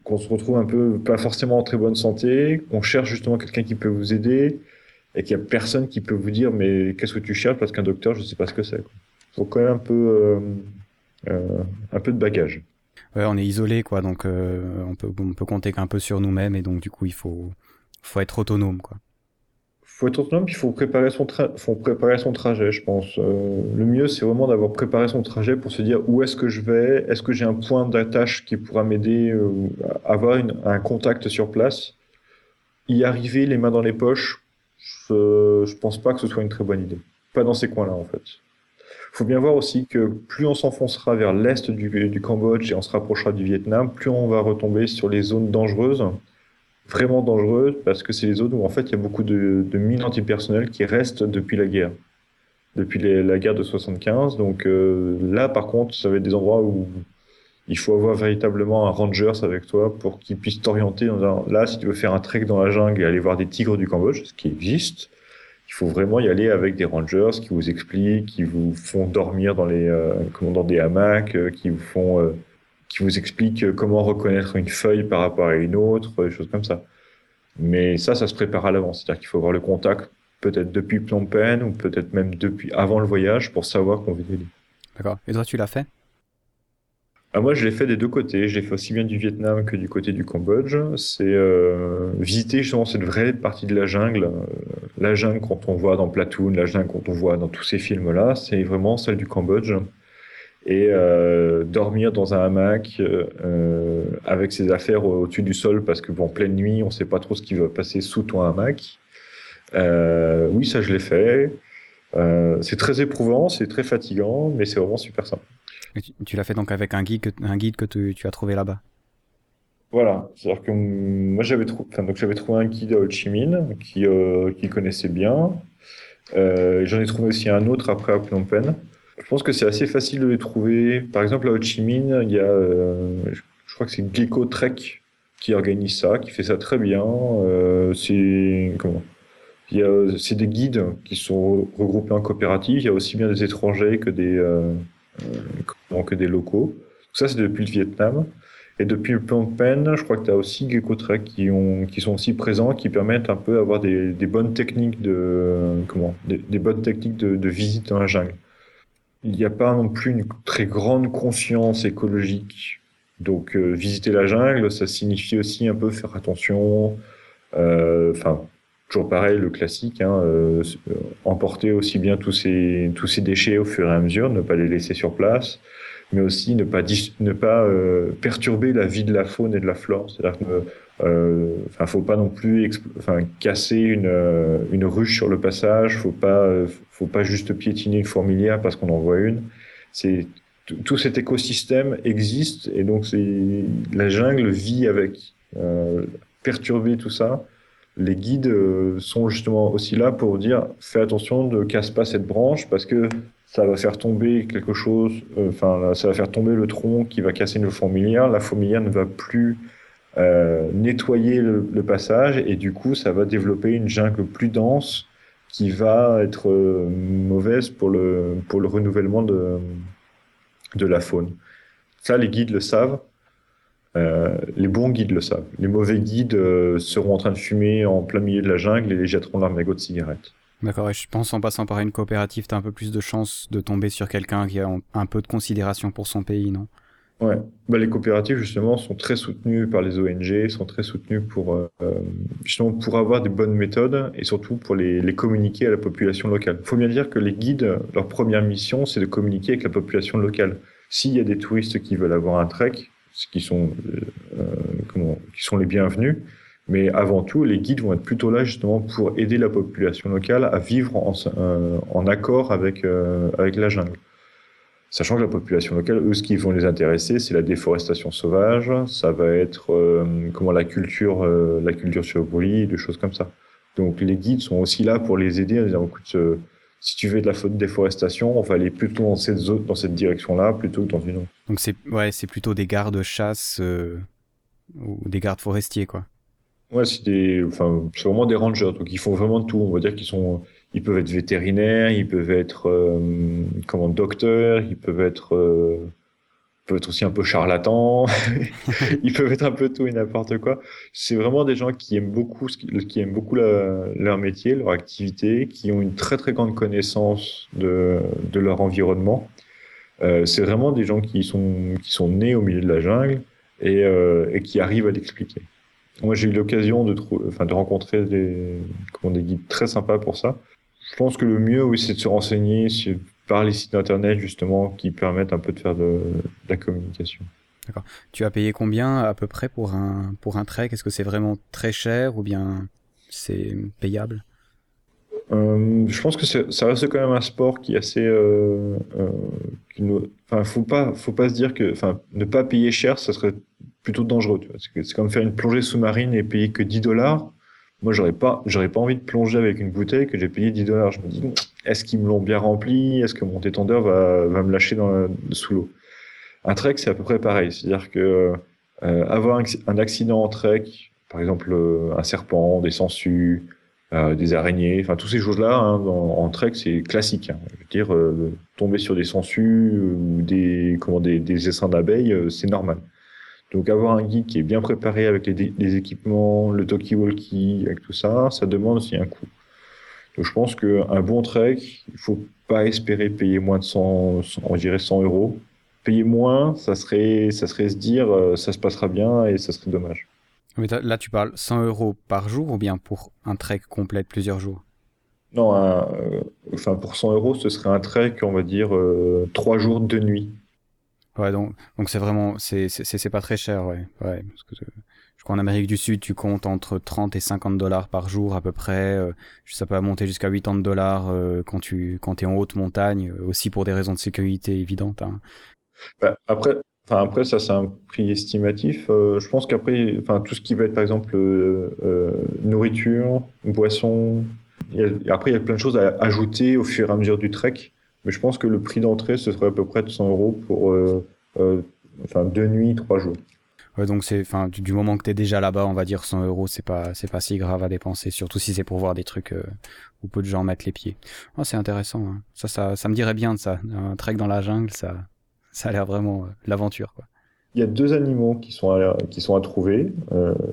qu'on se retrouve un peu pas forcément en très bonne santé, qu'on cherche justement quelqu'un qui peut vous aider et qu'il y a personne qui peut vous dire mais qu'est-ce que tu cherches parce qu'un docteur je sais pas ce que c'est. Faut quand même un peu euh, euh, un peu de bagage. Ouais, on est isolé quoi, donc on peut on peut compter qu'un peu sur nous-mêmes et donc du coup il faut faut être autonome quoi. Faut être autonome, il faut préparer son, faut préparer son trajet, je pense. Euh, le mieux, c'est vraiment d'avoir préparé son trajet pour se dire où est-ce que je vais, est-ce que j'ai un point d'attache qui pourra m'aider, euh, à avoir un contact sur place. Y arriver les mains dans les poches, je, je pense pas que ce soit une très bonne idée. Pas dans ces coins-là, en fait. faut bien voir aussi que plus on s'enfoncera vers l'est du, du Cambodge et on se rapprochera du Vietnam, plus on va retomber sur les zones dangereuses vraiment dangereuses parce que c'est les zones où en fait il y a beaucoup de, de mines antipersonnelles qui restent depuis la guerre, depuis la guerre de 75. Donc euh, là par contre, ça va être des endroits où il faut avoir véritablement un rangers avec toi pour qu'il puisse t'orienter dans un... Là, si tu veux faire un trek dans la jungle et aller voir des tigres du Cambodge, ce qui existe, il faut vraiment y aller avec des rangers qui vous expliquent, qui vous font dormir dans les, euh, comment, dans des hamacs, euh, qui vous font, euh, qui vous expliquent euh, comment reconnaître une feuille par rapport à une autre, des choses comme ça. Mais ça, ça se prépare à l'avance. C'est-à-dire qu'il faut avoir le contact peut-être depuis Phnom Penh ou peut-être même depuis avant le voyage pour savoir qu'on veut y aller. D'accord. Et toi tu l'as fait? Ah, moi, je l'ai fait des deux côtés. Je l'ai fait aussi bien du Vietnam que du côté du Cambodge. C'est euh, visiter justement cette vraie partie de la jungle. Euh, La jungle quand on voit dans Platoon, la jungle quand on voit dans tous ces films-là, c'est vraiment celle du Cambodge. Et euh, dormir dans un hamac euh, avec ses affaires au- au-dessus du sol parce que bon, en pleine nuit, on sait pas trop ce qui va passer sous ton hamac. Euh, oui, ça je l'ai fait. Euh, c'est très éprouvant, c'est très fatigant, mais c'est vraiment super sympa. Et tu, tu l'as fait donc avec un guide que, un guide que tu, tu as trouvé là-bas? Voilà, c'est-à-dire que moi j'avais trouvé, enfin, donc j'avais trouvé un guide à Ho Chi Minh qui, euh, qui connaissait bien. Euh, J'en ai trouvé aussi un autre après à Phnom Penh. Je pense que c'est assez facile de les trouver. Par exemple, à Ho Chi Minh, il y a, euh, je crois que c'est Gecko Trek qui organise ça, qui fait ça très bien. Euh, c'est comment? Il y a, c'est des guides qui sont regroupés en coopérative. Il y a aussi bien des étrangers que des, euh, euh que des locaux. Ça, c'est depuis le Vietnam. Et depuis le Phnom Penh, je crois que tu as aussi Gecko Trek qui, ont, qui sont aussi présents, qui permettent un peu d'avoir des, des bonnes techniques de, comment, des, des bonnes techniques de, de visite dans la jungle. Il n'y a pas non plus une très grande conscience écologique. Donc, euh, visiter la jungle, ça signifie aussi un peu faire attention. euh, Enfin, toujours pareil, le classique, hein, euh, emporter aussi bien tous ces, tous ces déchets au fur et à mesure, ne pas les laisser sur place mais aussi ne pas, ne pas perturber la vie de la faune et de la flore. C'est-à-dire qu'il ne faut pas non plus casser une, une ruche sur le passage, faut pas, faut pas juste piétiner une fourmilière parce qu'on en voit une. C'est tout cet écosystème existe et donc c'est la jungle vit avec. Euh, perturber tout ça, les guides sont justement aussi là pour dire fais attention, ne casse pas cette branche parce que ça va faire tomber quelque chose, enfin, euh, ça va faire tomber le tronc qui va casser une fourmilière. La fourmilière ne va plus euh, nettoyer le, le, passage et du coup, ça va développer une jungle plus dense qui va être euh, mauvaise pour le, pour le renouvellement de, de la faune. Ça, les guides le savent. Euh, les bons guides le savent. Les mauvais guides euh, seront en train de fumer en plein milieu de la jungle et les jetteront leur mégot de cigarette. D'accord, et je pense en passant par une coopérative, tu as un peu plus de chances de tomber sur quelqu'un qui a un peu de considération pour son pays, non? Ouais, bah, les coopératives justement sont très soutenues par les ONG, sont très soutenues pour euh, justement pour avoir des bonnes méthodes et surtout pour les, les communiquer à la population locale. Il faut bien dire que les guides, leur première mission, c'est de communiquer avec la population locale. S'il y a des touristes qui veulent avoir un trek, ce qui sont euh, comment, qui sont les bienvenus, mais avant tout, les guides vont être plutôt là justement pour aider la population locale à vivre en, euh, en accord avec, euh, avec la jungle. Sachant que la population locale, eux, ce qui vont les intéresser, c'est la déforestation sauvage, ça va être euh, comment la culture, euh, la culture sur brûlis, des choses comme ça. Donc les guides sont aussi là pour les aider en disant, écoute, si tu veux de la faute de déforestation, on va aller plutôt dans cette zone, dans cette direction-là, plutôt que dans une autre. Donc c'est ouais, c'est plutôt des gardes-chasse ou des gardes forestiers, quoi. Ouais, c'est des, enfin, c'est vraiment des rangers. Donc ils font vraiment tout. On va dire qu'ils sont, ils peuvent être vétérinaires, ils peuvent être, euh, comment, docteurs, ils peuvent être, euh, être aussi un peu charlatans. ils peuvent être un peu tout et n'importe quoi. C'est vraiment des gens qui aiment beaucoup, qui aiment beaucoup leur métier, leur activité, qui ont une très très grande connaissance de, de leur environnement. Euh, c'est vraiment des gens qui sont, qui sont nés au milieu de la jungle et, euh, et qui arrivent à l'expliquer. Moi, j'ai eu l'occasion de, de rencontrer comment, des guides très sympas pour ça. Je pense que le mieux, oui, c'est de se renseigner par les sites internet, justement, qui permettent un peu de faire de, de la communication. D'accord. Tu as payé combien à peu près pour un, pour un trek? Est-ce que c'est vraiment très cher ou bien c'est payable? Euh, je pense que ça reste quand même un sport qui est assez. Euh, euh, qui nous, enfin, faut pas, faut pas se dire que, enfin, ne pas payer cher, ça serait plutôt dangereux. C'est comme faire une plongée sous-marine et payer que 10 dollars. Moi, j'aurais pas, j'aurais pas envie de plonger avec une bouteille que j'ai payé 10 dollars. Je me dis, est-ce qu'ils me l'ont bien rempli Est-ce que mon détendeur va, va me lâcher dans sous l'eau? Un trek, c'est à peu près pareil. C'est-à-dire que euh, avoir un, accident en trek, par exemple un serpent, des sangsues, euh, des araignées, enfin toutes ces choses-là hein, en, trek c'est classique. Hein. Je veux dire euh, tomber sur des sangsues ou des comment des, essaims d'abeilles, euh, c'est normal. Donc avoir un guide qui est bien préparé avec les, les équipements, le talkie-walkie, avec tout ça, ça demande aussi un coût. Donc je pense qu'un bon trek, il faut pas espérer payer moins de 100, on dirait 100 euros. Payer moins, ça serait, ça serait se dire, ça se passera bien et ça serait dommage. Mais là, tu parles 100 euros par jour ou bien pour un trek complet de plusieurs jours? Non, un, euh, enfin pour 100 euros, ce serait un trek, on va dire, euh, 3 jours, de nuit. Ouais, donc donc c'est vraiment, c'est c'est pas très cher, ouais. ouais parce que je crois en Amérique du Sud, tu comptes entre 30 et 50 dollars par jour à peu près. Euh, ça peut monter jusqu'à 80 dollars euh, quand tu quand es en haute montagne, euh, aussi pour des raisons de sécurité évidentes. Hein. Bah, après, Enfin, après, ça, c'est un prix estimatif. Euh, je pense qu'après, enfin, tout ce qui va être, par exemple, euh, nourriture, boisson, après, il y a plein de choses à ajouter au fur et à mesure du trek. Mais je pense que le prix d'entrée, ce serait à peu près de 100 euros pour euh, euh, enfin, deux nuits, trois jours. Ouais, donc c'est, enfin, du, du moment que t'es déjà là-bas, on va dire 100 euros, c'est pas, c'est pas si grave à dépenser, surtout si c'est pour voir des trucs euh, où peu de gens mettent les pieds. Oh, c'est intéressant. hein. Ça, ça, ça me dirait bien de ça. Un trek dans la jungle, ça, ça a l'air vraiment l'aventure, quoi. Il y a deux animaux qui sont à, qui sont à trouver.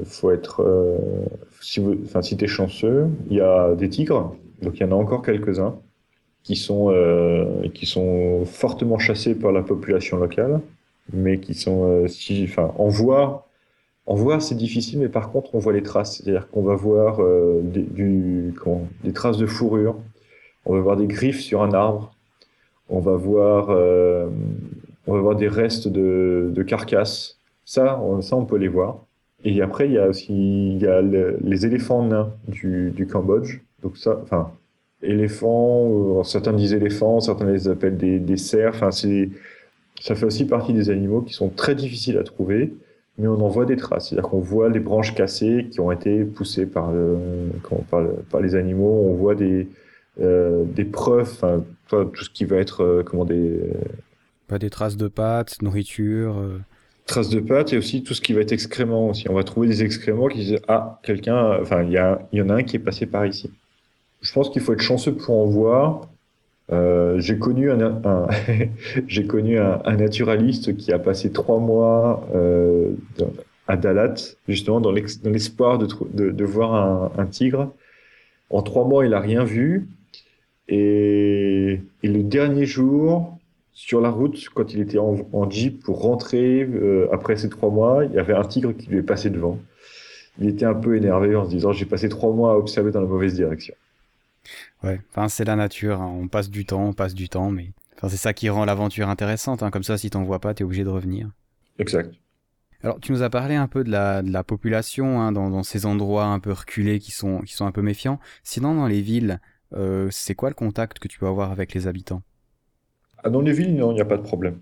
Faut être, si vous, enfin, si t'es chanceux, il y a des tigres. Donc il y en a encore quelques-uns qui sont, euh, qui sont fortement chassés par la population locale, mais qui sont, euh, si, enfin, en voir, en voir c'est difficile, mais par contre on voit les traces. C'est-à-dire qu'on va voir euh, des, du, des traces de fourrure, on va voir des griffes sur un arbre, on va voir, euh, on va voir des restes de, de carcasses. Ça, on, ça on peut les voir. Et après il y a aussi, il y a le- les éléphants nains du, du Cambodge. Donc ça, enfin, éléphants, euh, certains disent éléphants, certains les appellent des, des cerfs. Enfin, ça fait aussi partie des animaux qui sont très difficiles à trouver, mais on en voit des traces. C'est-à-dire qu'on voit les branches cassées qui ont été poussées par, le, comment- par, le- par les animaux. On voit des, euh, des preuves, enfin, tout ce qui va être, euh, comment des Pas des traces de pâtes, nourriture. euh, traces de pattes et aussi tout ce qui va être excréments aussi. On va trouver des excréments qui disent ah quelqu'un, enfin il y a, y en a un qui est passé par ici. Je pense qu'il faut être chanceux pour en voir. Euh, j'ai connu un, un- j'ai connu un, un naturaliste qui a passé trois mois euh, à Dalat justement dans l'espoir de, de, de voir un, un tigre. En trois mois, il a rien vu. Et, et le dernier jour, sur la route, quand il était en, en jeep pour rentrer euh, après ces trois mois, il y avait un tigre qui lui est passé devant. Il était un peu énervé en se disant j'ai passé trois mois à observer dans la mauvaise direction. Ouais, enfin c'est la nature, hein. on passe du temps, on passe du temps, mais enfin c'est ça qui rend l'aventure intéressante. hein. Comme ça, si t'en vois pas, t'es obligé de revenir. Exact. Alors, tu nous as parlé un peu de la, de la population hein, dans, dans ces endroits un peu reculés qui sont, qui sont un peu méfiants. Sinon, dans les villes, euh, c'est quoi le contact que tu peux avoir avec les habitants? Ah, dans les villes, non, il n'y a pas de problème.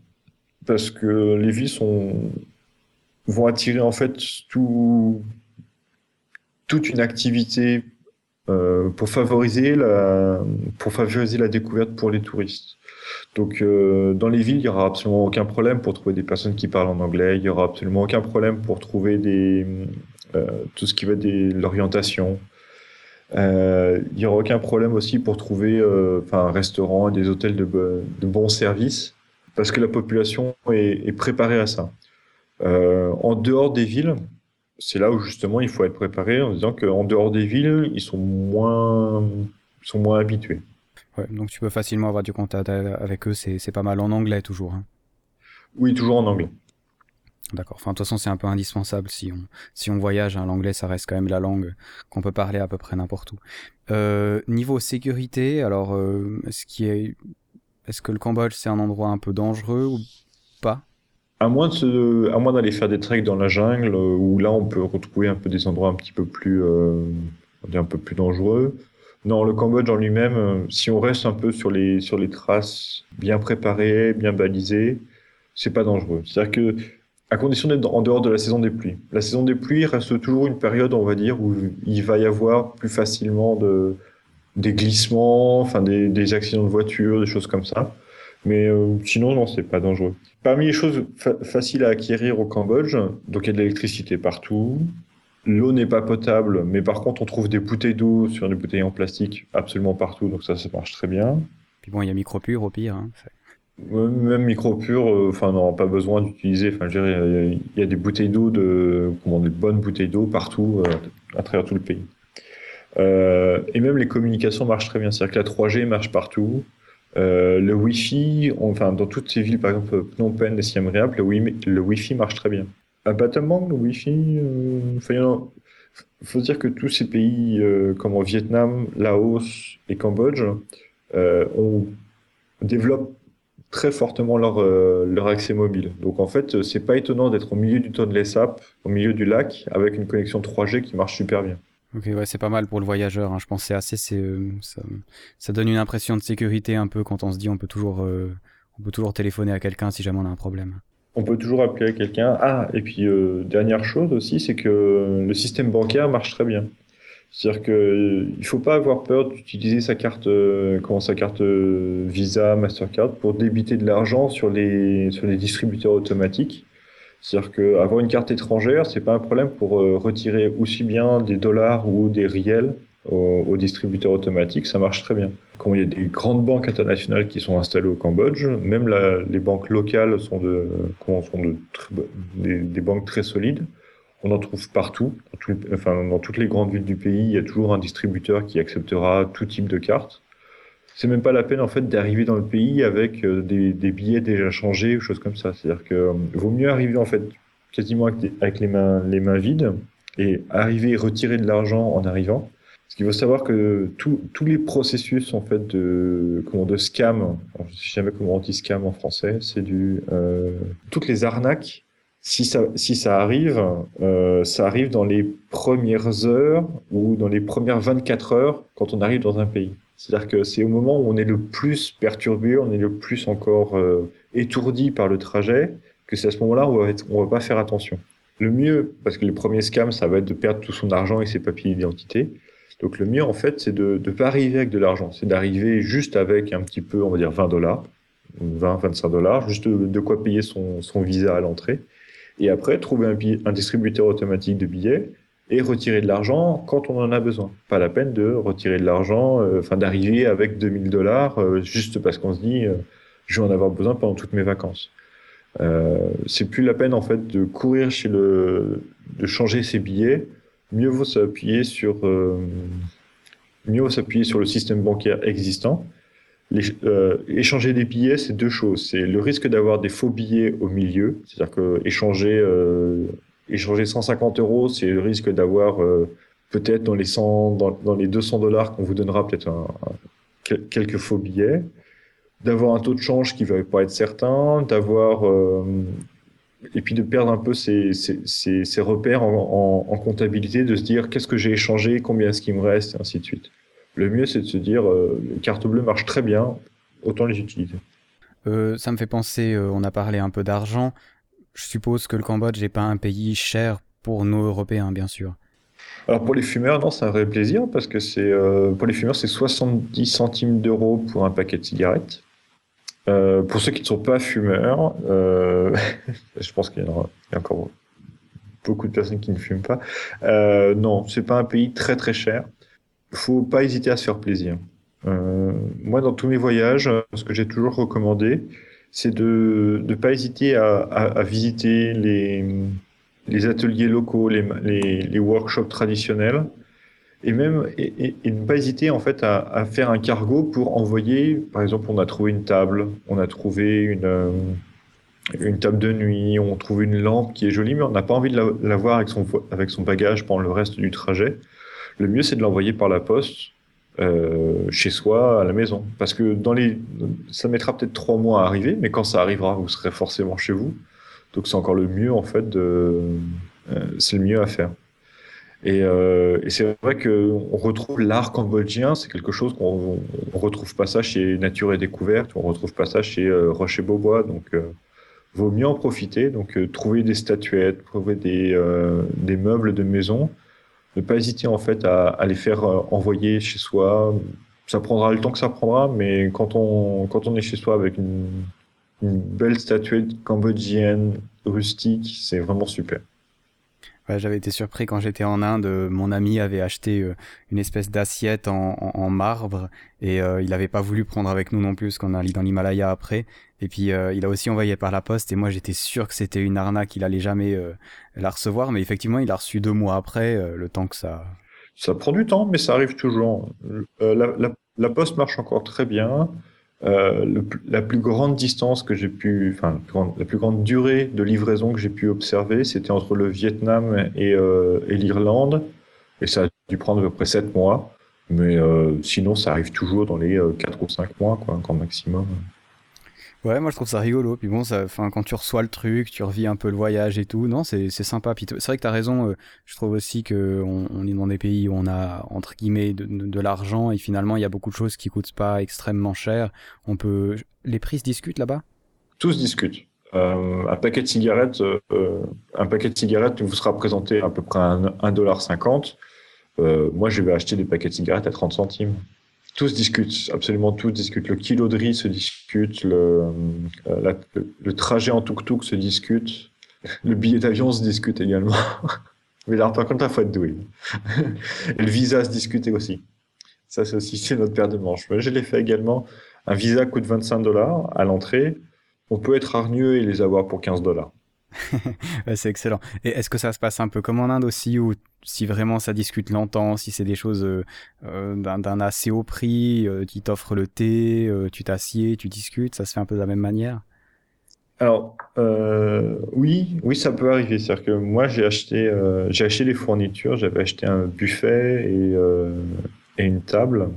Parce que les villes sont, vont attirer en fait tout, toute une activité pour favoriser la, pour favoriser la découverte pour les touristes. Donc, euh, dans les villes, il y aura absolument aucun problème pour trouver des personnes qui parlent en anglais. Il y aura absolument aucun problème pour trouver euh, tout ce qui va des, l'orientation. Euh, il y aura aucun problème aussi pour trouver, euh, enfin, un restaurant et des hôtels de, de bons services, parce que la population est, préparée à ça. Euh, en dehors des villes, c'est là où justement il faut être préparé en disant qu'en dehors des villes, ils sont moins, ils sont moins habitués. Ouais, donc tu peux facilement avoir du contact avec eux, c'est pas mal en anglais toujours. Hein. Oui, toujours en anglais. D'accord. Enfin, de toute façon, c'est un peu indispensable si on si on voyage. hein, L'anglais, ça reste quand même la langue qu'on peut parler à peu près n'importe où. Euh, niveau sécurité, alors, euh, est-ce que le Cambodge c'est un endroit un peu dangereux ou pas? À moins de se, à moins d'aller faire des treks dans la jungle, euh, où là on peut retrouver un peu des endroits un petit peu plus, euh, un peu plus dangereux. Non, le Cambodge en lui-même, euh, si on reste un peu sur les sur les traces bien préparées, bien balisées, c'est pas dangereux. C'est-à-dire que à condition d'être en dehors de la saison des pluies. La saison des pluies reste toujours une période, on va dire, où il va y avoir plus facilement de des glissements, enfin des accidents de voiture, des choses comme ça. Mais euh, sinon, non, c'est pas dangereux. Parmi les choses fa- faciles à acquérir au Cambodge, donc il y a de l'électricité partout. L'eau n'est pas potable, mais par contre, on trouve des bouteilles d'eau sur des bouteilles en plastique absolument partout, donc ça, ça marche très bien. Puis bon, il y a Micropure au pire. Hein. Même micro-pur, euh, enfin, non, pas besoin d'utiliser. Enfin, il y a- il y a des bouteilles d'eau de, comment, des bonnes bouteilles d'eau partout, euh, à travers tout le pays. Euh, et même les communications marchent très bien. C'est-à-dire que la 3G marche partout. Euh, le Wi-Fi, enfin, dans toutes ces villes, par exemple Phnom Penh et Siem Reap, le, wi le Wi-Fi marche très bien. À Battambang, le Wi-Fi, euh, enfin, faut dire que tous ces pays, euh, comme en Vietnam, Laos et Cambodge, euh, très fortement leur, leur accès mobile. Donc en fait, c'est pas étonnant d'être au milieu du Tonle Sap, au milieu du lac, avec une connexion 3G qui marche super bien. Ok, ouais, c'est pas mal pour le voyageur. Hein. Je pense c'est assez, euh, ça, ça donne une impression de sécurité un peu quand on se dit on peut toujours, euh, on peut toujours téléphoner à quelqu'un si jamais on a un problème. On peut toujours appeler quelqu'un. Ah, et puis euh, dernière chose aussi, c'est que le système bancaire marche très bien. C'est-à-dire qu'il ne faut pas avoir peur d'utiliser sa carte, comment, sa carte Visa, Mastercard pour débiter de l'argent sur les, sur les distributeurs automatiques. C'est-à-dire qu'avoir une carte étrangère, c'est pas un problème pour retirer aussi bien des dollars ou des riels aux, distributeurs automatiques, ça marche très bien. Quand il y a des grandes banques internationales qui sont installées au Cambodge, même les banques locales sont, de, sont de, des, banques très solides. On en trouve partout, enfin, dans toutes les grandes villes du pays, il y a toujours un distributeur qui acceptera tout type de carte. C'est même pas la peine en fait d'arriver dans le pays avec euh, des, billets déjà changés ou choses comme ça. C'est-à-dire que euh, vaut mieux arriver en fait quasiment avec, les mains les mains vides et arriver et retirer de l'argent en arrivant parce qu'il faut savoir que tous les processus en fait de comment de scam, je sais jamais comment on dit scam en français, c'est du euh, toutes les arnaques. Si ça si ça arrive, ça arrive dans les premières heures ou dans les premières 24 heures quand on arrive dans un pays. C'est-à-dire que c'est au moment où on est le plus perturbé, on est le plus encore euh, étourdi par le trajet, que c'est à ce moment-là où on va, va pas faire attention. Le mieux, parce que les premiers scams, ça va être de perdre tout son argent et ses papiers d'identité. Donc le mieux, en fait, c'est de ne pas arriver avec de l'argent. C'est d'arriver juste avec un petit peu, on va dire 20 dollars, 20, 25 dollars, juste de, quoi payer son, visa à l'entrée. Et après, trouver un, distributeur automatique de billets et retirer de l'argent quand on en a besoin. Pas la peine de retirer de l'argent, euh, enfin d'arriver avec 2000 dollars euh, juste parce qu'on se dit, euh, je vais en avoir besoin pendant toutes mes vacances. c'est plus la peine en fait de courir chez le, de changer ses billets mieux vaut s'appuyer sur, euh, mieux vaut s'appuyer sur le système bancaire existant. Euh, échanger des billets, c'est deux choses. C'est le risque d'avoir des faux billets au milieu, c'est-à-dire que échanger, euh, échanger 150 euros, c'est le risque d'avoir peut-être dans les 100, dans, les 200 dollars qu'on vous donnera peut-être quelques faux billets, d'avoir un taux de change qui va pas être certain, d'avoir et puis de perdre un peu ses, repères en, comptabilité, de se dire qu'est-ce que j'ai échangé, combien est-ce qu'il me reste, et ainsi de suite. Le mieux, c'est de se dire euh, les cartes bleues marchent très bien, autant les utiliser. Euh, ça me fait penser, euh, on a parlé un peu d'argent. Je suppose que le Cambodge n'est pas un pays cher pour nous Européens, bien sûr. Alors pour les fumeurs, non, c'est un vrai plaisir parce que c'est pour les fumeurs, c'est 70 centimes d'euros pour un paquet de cigarettes. Euh, pour ceux qui ne sont pas fumeurs, euh, je pense qu'il y, a encore beaucoup de personnes qui ne fument pas. Euh, non, c'est pas un pays très très cher. Il faut pas hésiter à se faire plaisir. Euh, moi, dans tous mes voyages, ce que j'ai toujours recommandé, c'est de ne pas hésiter à, visiter les, ateliers locaux, les, workshops traditionnels, et même et, ne pas hésiter en fait à, faire un cargo pour envoyer. Par exemple, on a trouvé une table, on a trouvé une euh, une table de nuit, on trouve une lampe qui est jolie, mais on n'a pas envie de la, voir avec son avec son bagage pendant le reste du trajet. Le mieux, c'est de l'envoyer par la poste chez soi à la maison, parce que dans les ça mettra peut-être trois mois à arriver, mais quand ça arrivera, vous serez forcément chez vous. Donc c'est encore le mieux en fait euh, c'est le mieux à faire. Et, euh, c'est vrai qu'on retrouve l'art cambodgien, c'est quelque chose qu'on on retrouve pas ça chez Nature et Découverte, on retrouve pas ça chez euh, Roche Beaubois, donc euh, vaut mieux en profiter. Donc euh, trouver des statuettes, trouver des, euh, des meubles de maison, ne pas hésiter en fait à, les faire envoyer chez soi. Ça prendra le temps que ça prendra, mais quand on quand on est chez soi avec une, belle statuette cambodgienne rustique, c'est vraiment super. J'avais été surpris quand j'étais en Inde. Euh, mon ami avait acheté euh, une espèce d'assiette en, marbre et euh, il n'avait pas voulu prendre avec nous non plus, parce qu'on allait dans l'Himalaya après. Et puis il a aussi envoyé par la poste et moi j'étais sûr que c'était une arnaque, qu'il allait jamais la recevoir. Mais effectivement, il a reçu deux mois après, le temps que ça. Ça prend du temps, mais ça arrive toujours. la poste marche encore très bien. Euh, la plus grande distance que j'ai pu, enfin, la plus grande durée de livraison que j'ai pu observer, c'était entre le Vietnam et, euh, et l'Irlande. Et ça a dû prendre à peu près 7 mois. Mais euh, sinon, ça arrive toujours dans les 4 ou 5 mois, quoi, grand maximum. Ouais, moi je trouve ça rigolo. Puis bon, ça, quand tu reçois le truc, tu revis un peu le voyage et tout. Non, c'est sympa. Puis c'est vrai que t'as raison. Euh, je trouve aussi que on, est dans des pays où on a entre guillemets de, l'argent et finalement il y a beaucoup de choses qui coûtent pas extrêmement cher. On peut, les prix se discutent là-bas? Tous discutent. Euh, un paquet de cigarettes, euh, un paquet de cigarettes vous sera présenté à peu près à 1,50$. Euh, moi, je vais acheter des paquets de cigarettes à 30 centimes. Tous discutent, absolument tous discutent. Le kilo de riz se discute, le, euh, le, trajet en tuk-tuk se discute, le billet d'avion se discute également. Mais là, par contre, il faut être doué. Et le visa se discutait aussi. Ça, c'est aussi notre paire de manches. Je l'ai fait également. Un visa coûte 25 dollars à l'entrée. On peut être hargneux et les avoir pour 15 dollars. c'est excellent. Et est-ce que ça se passe un peu comme en Inde aussi, où si vraiment ça discute longtemps, si c'est des choses euh, euh, d'un assez haut prix, euh, qui t'offrent le thé, tu t'assieds, tu discutes, ça se fait un peu de la même manière? Alors oui, oui, ça peut arriver. C'est-à-dire que moi, j'ai acheté, j'ai acheté les fournitures. J'avais acheté un buffet et, et une table.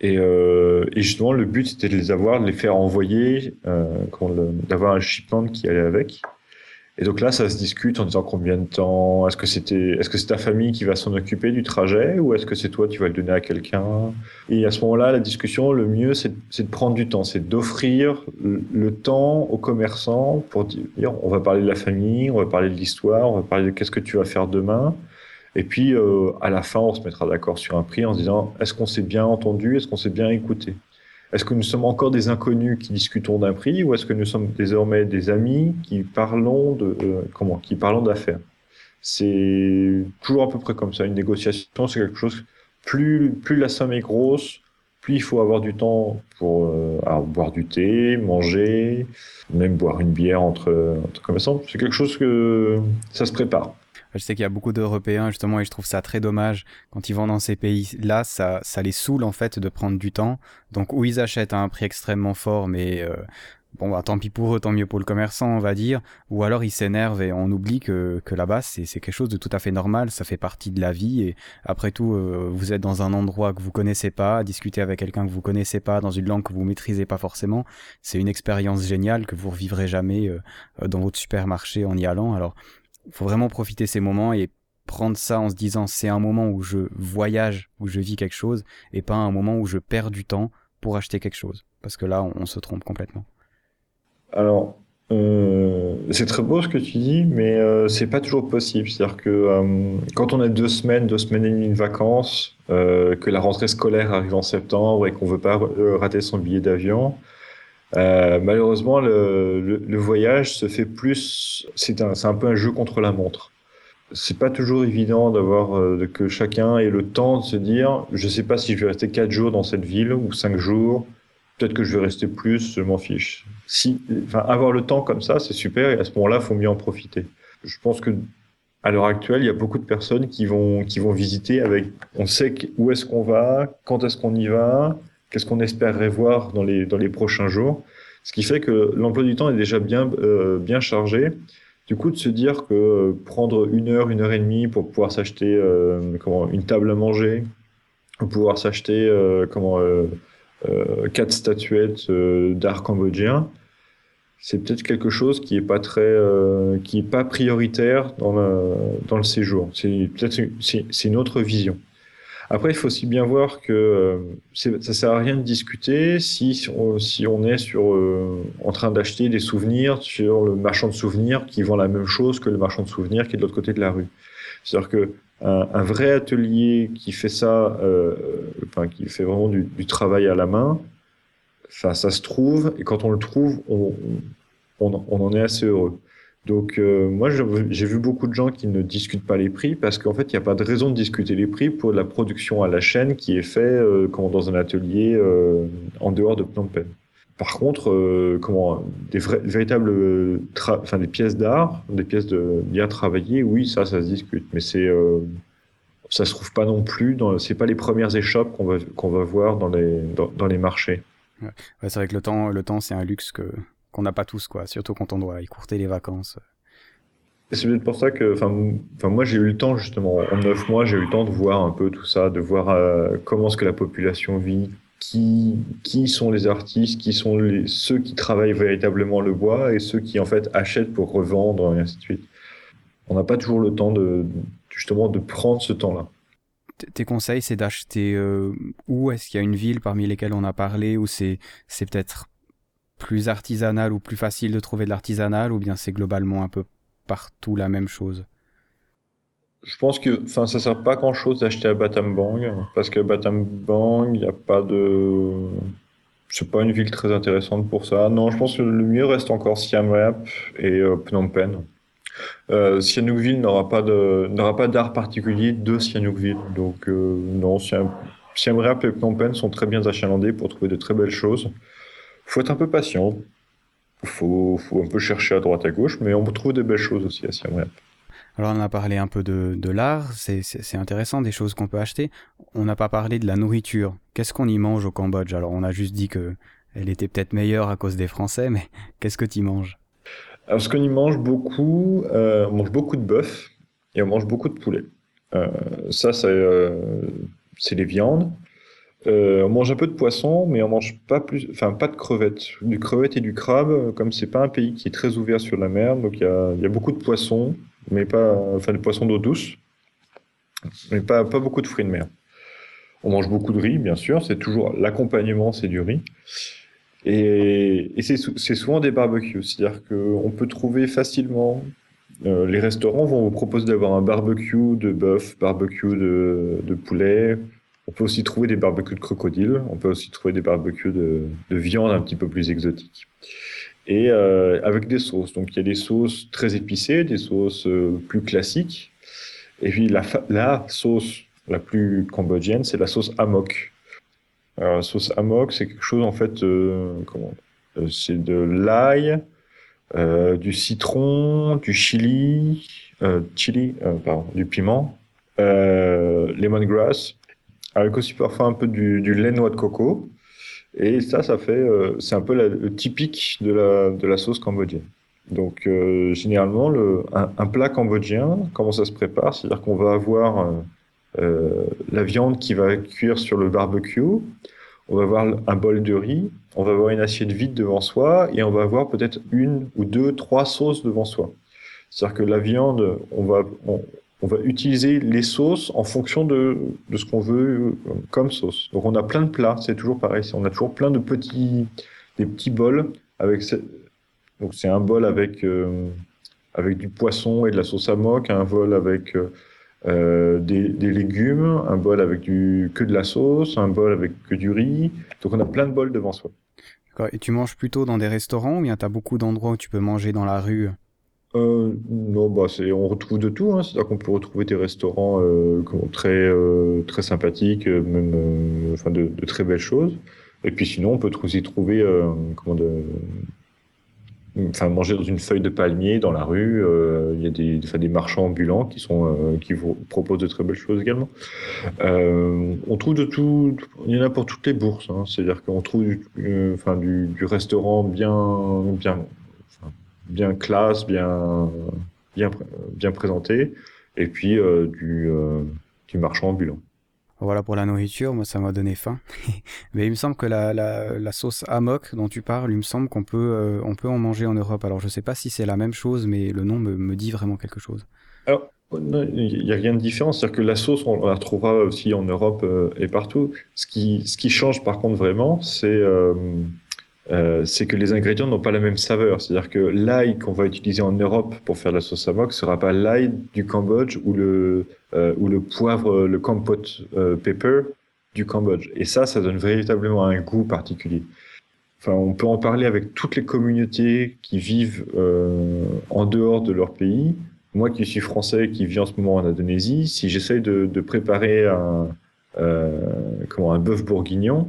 Et, et, justement, le but c'était de les avoir, de les faire envoyer, d'avoir un shipment qui allait avec. Et donc là, ça se discute en disant combien de temps, est-ce que c'était, est-ce que c'est ta famille qui va s'en occuper du trajet ou est-ce que c'est toi qui vas le donner à quelqu'un? Et à ce moment-là, la discussion, le mieux, c'est, de prendre du temps, c'est d'offrir le temps aux commerçants pour dire, on va parler de la famille, on va parler de l'histoire, on va parler de qu'est-ce que tu vas faire demain. Et puis, euh, à la fin, on se mettra d'accord sur un prix en se disant, est-ce qu'on s'est bien entendu, est-ce qu'on s'est bien écouté? Est-ce que nous sommes encore des inconnus qui discutons d'un prix ou est-ce que nous sommes désormais des amis qui parlons de euh, comment qui parlons d'affaires? C'est toujours à peu près comme ça. Une négociation, c'est quelque chose. Plus plus la somme est grosse, plus il faut avoir du temps pour euh, boire du thé, manger, même boire une bière entre, entre commerçants. C'est quelque chose que ça se prépare. Je sais qu'il y a beaucoup d'Européens justement et je trouve ça très dommage quand ils vont dans ces pays-là, ça, ça les saoule en fait de prendre du temps. Donc où ils achètent à un prix extrêmement fort, mais euh, bon bah, tant pis pour eux, tant mieux pour le commerçant on va dire. Ou alors ils s'énervent et on oublie que, que là-bas c'est, quelque chose de tout à fait normal, ça fait partie de la vie et après tout euh, vous êtes dans un endroit que vous connaissez pas, discuter avec quelqu'un que vous connaissez pas dans une langue que vous maîtrisez pas forcément, c'est une expérience géniale que vous revivrez jamais euh, dans votre supermarché en y allant. Alors faut vraiment profiter ces moments et prendre ça en se disant c'est un moment où je voyage, où je vis quelque chose, et pas un moment où je perds du temps pour acheter quelque chose. Parce que là, on, se trompe complètement. Alors, euh, c'est très beau ce que tu dis, mais euh, c'est pas toujours possible. C'est-à-dire que euh, quand on a deux semaines, deux semaines et demie de vacances, que la rentrée scolaire arrive en septembre et qu'on veut pas rater son billet d'avion, euh, malheureusement, le, le, voyage se fait plus. C'est un, un, peu un jeu contre la montre. C'est pas toujours évident d'avoir euh, que chacun ait le temps de se dire, je sais pas si je vais rester quatre jours dans cette ville ou cinq jours. Peut-être que je vais rester plus, je m'en fiche. Si, enfin, avoir le temps comme ça, c'est super et à ce moment-là, faut mieux en profiter. Je pense que à l'heure actuelle, il y a beaucoup de personnes qui vont qui vont visiter avec. On sait où est-ce qu'on va, quand est-ce qu'on y va, qu'est-ce qu'on espérerait voir dans les, dans les prochains jours. Ce qui fait que l'emploi du temps est déjà bien, euh, bien chargé. Du coup, de se dire que prendre une heure, une heure et demie pour pouvoir s'acheter euh, une table à manger, pour pouvoir s'acheter euh, quatre statuettes d'art cambodgien, c'est peut-être quelque chose qui est pas très, pas prioritaire dans dans le séjour. C'est peut-être c'est une autre vision. Après, il faut aussi bien voir que euh, ça sert à rien de discuter si, on, est euh, en train d'acheter des souvenirs sur le marchand de souvenirs qui vend la même chose que le marchand de souvenirs qui est de l'autre côté de la rue. C'est-à-dire que un, vrai atelier qui fait ça, euh, qui fait vraiment du, travail à la main, ça se trouve et quand on le trouve, on en est assez heureux. Donc euh, moi, j'ai vu beaucoup de gens qui ne discutent pas les prix parce qu'en fait, il n'y a pas de raison de discuter les prix pour la production à la chaîne qui est fait euh, dans un atelier euh, en dehors de Phnom Penh. Par contre, euh, comment des véritables, enfin des pièces d'art, des pièces de bien travaillées, oui, ça, ça se discute, mais c'est ça se trouve pas non plus dans, c'est pas les premières échoppes qu'on va qu'on va voir dans les dans, les marchés. Ouais. c'est vrai que le temps, le temps, c'est un luxe que qu'on n'a pas tous, quoi. Surtout quand on doit écourter les vacances. C'est peut-être pour ça que, enfin, moi j'ai eu le temps justement en neuf mois, j'ai eu le temps de voir un peu tout ça, de voir euh, comment est-ce que la population vit, qui, qui sont les artistes, qui sont les, ceux qui travaillent véritablement le bois et ceux qui en fait achètent pour revendre et ainsi de suite. On n'a pas toujours le temps de justement de prendre ce temps-là. Tes conseils, c'est d'acheter euh, où? Est-ce qu'il y a une ville parmi lesquelles on a parlé ou c'est c'est peut-être plus artisanal ou plus facile de trouver de l'artisanal ou bien c'est globalement un peu partout la même chose? Je pense que ça sert pas grand chose d'acheter à Battambang parce que Battambang, il n'y a pas de. C'est pas une ville très intéressante pour ça. Non, je pense que le mieux reste encore Siam Reap et euh, Phnom Penh. Euh, Sihanoukville n'aura pas de n'aura pas d'art particulier de Sihanoukville. Donc euh, non, Siem Reap et Phnom Penh sont très bien achalandés pour trouver de très belles choses. Faut être un peu patient. Faut, faut un peu chercher à droite à gauche, mais on peut trouver de belles choses aussi à Siem Reap. Alors on a parlé un peu de, de l'art, c'est intéressant, des choses qu'on peut acheter. On n'a pas parlé de la nourriture. Qu'est-ce qu'on y mange au Cambodge? Alors on a juste dit que elle était peut-être meilleure à cause des Français, mais qu'est-ce que tu manges? Alors ce qu'on y mange beaucoup, euh, on mange beaucoup de bœuf et on mange beaucoup de poulet. Euh, ça, c'est euh, les viandes. Euh, on mange un peu de poisson, mais on mange pas plus, enfin pas de crevettes. Du crevette et du crabe, comme c'est pas un pays qui est très ouvert sur la mer, donc il y a, beaucoup de poissons, mais pas, enfin, des poissons d'eau douce, mais pas, beaucoup de fruits de mer. On mange beaucoup de riz, bien sûr, c'est toujours l'accompagnement, c'est du riz. Et, c'est souvent des barbecues, c'est-à-dire qu'on peut trouver facilement. Euh, les restaurants vont vous proposer d'avoir un barbecue de bœuf, barbecue de, de, poulet. On peut aussi trouver des barbecues de crocodile. On peut aussi trouver des barbecues de, de viande un petit peu plus exotiques et euh, avec des sauces. Donc il y a des sauces très épicées, des sauces euh, plus classiques, et puis la, la sauce la plus cambodgienne, c'est la sauce amok. Alors, la sauce amok, c'est quelque chose en fait, euh, euh, C'est de l'ail, euh, du citron, du chili, chili, pardon, du piment, lemongrass, avec aussi parfois un peu du, du lait noix de coco. Et ça, ça fait, euh, c'est un peu la, le typique de la, de la sauce cambodgienne. Donc, euh, généralement, le, un, un, plat cambodgien, comment ça se prépare? C'est-à-dire qu'on va avoir euh, euh, la viande qui va cuire sur le barbecue, on va avoir un bol de riz, on va avoir une assiette vide devant soi, et on va avoir peut-être une ou deux, trois sauces devant soi. C'est-à-dire que la viande, on va, on va utiliser les sauces en fonction de, ce qu'on veut euh, comme sauce. Donc on a plein de plats, c'est toujours pareil, on a toujours plein de petits, des petits bols avec donc c'est un bol avec euh, avec du poisson et de la sauce à moque, un bol avec euh, des, des, légumes, un bol avec du que de la sauce, un bol avec que du riz. Donc on a plein de bols devant soi. Et tu manges plutôt dans des restaurants ou bien tu as beaucoup d'endroits où tu peux manger dans la rue? Euh, non, bah c'est, on retrouve de tout. Hein. C'est-à-dire qu'on peut retrouver des restaurants euh, très euh, très sympathiques, euh, même euh, enfin de, très belles choses. Et puis sinon, on peut aussi trouver euh, comment de, enfin manger dans une feuille de palmier dans la rue. Il y a des, enfin, des marchands ambulants qui sont qui vous proposent de très belles choses également. on trouve de tout. Il y en a pour toutes les bourses. Hein. C'est-à-dire qu'on trouve enfin du, du restaurant bien bien bien classe, bien, bien, bien présenté, et puis euh, du, euh, du marchand ambulant. Voilà pour la nourriture, moi ça m'a donné faim. Mais il me semble que la, la, la, sauce amok dont tu parles, il me semble qu'on peut, euh, on peut en manger en Europe. Alors je sais pas si c'est la même chose, mais le nom me, me dit vraiment quelque chose. Alors, il n'y a rien de différent. C'est-à-dire que la sauce, on la retrouvera aussi en Europe et partout. Ce qui, ce qui change par contre vraiment, c'est euh, c'est que les ingrédients n'ont pas la même saveur. C'est-à-dire que l'ail qu'on va utiliser en Europe pour faire la sauce à moque sera pas l'ail du Cambodge ou le euh, ou le poivre, le kampot euh, pepper du Cambodge. Et ça, ça donne véritablement un goût particulier. Enfin, on peut en parler avec toutes les communautés qui vivent euh, en dehors de leur pays. Moi, qui suis français, qui vis en ce moment en Indonésie, si j'essaye de, de, préparer un euh, comment un bœuf bourguignon,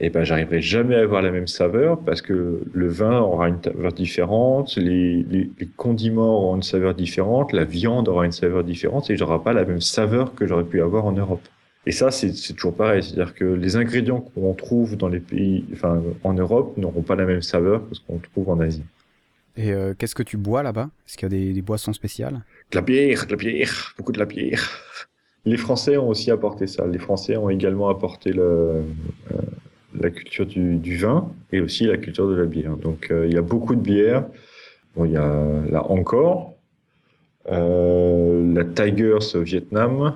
et ben j'arriverai jamais à avoir la même saveur parce que le vin aura une saveur différente, les, les, les, condiments auront une saveur différente, la viande aura une saveur différente et j'aurai pas la même saveur que j'aurais pu avoir en Europe. Et ça, c'est toujours pareil, c'est-à-dire que les ingrédients qu'on trouve dans les pays, enfin en Europe, n'auront pas la même saveur que ce qu'on trouve en Asie. Et euh, qu'est-ce que tu bois là-bas? Est-ce qu'il y a des, des, boissons spéciales? De la bière, de la bière, beaucoup de la bière. Les Français ont aussi apporté ça. Les Français ont également apporté le, euh, la culture du, vin et aussi la culture de la bière. Donc euh, il y a beaucoup de bières. Bon, il y a la encore, euh, la Tigers au Vietnam,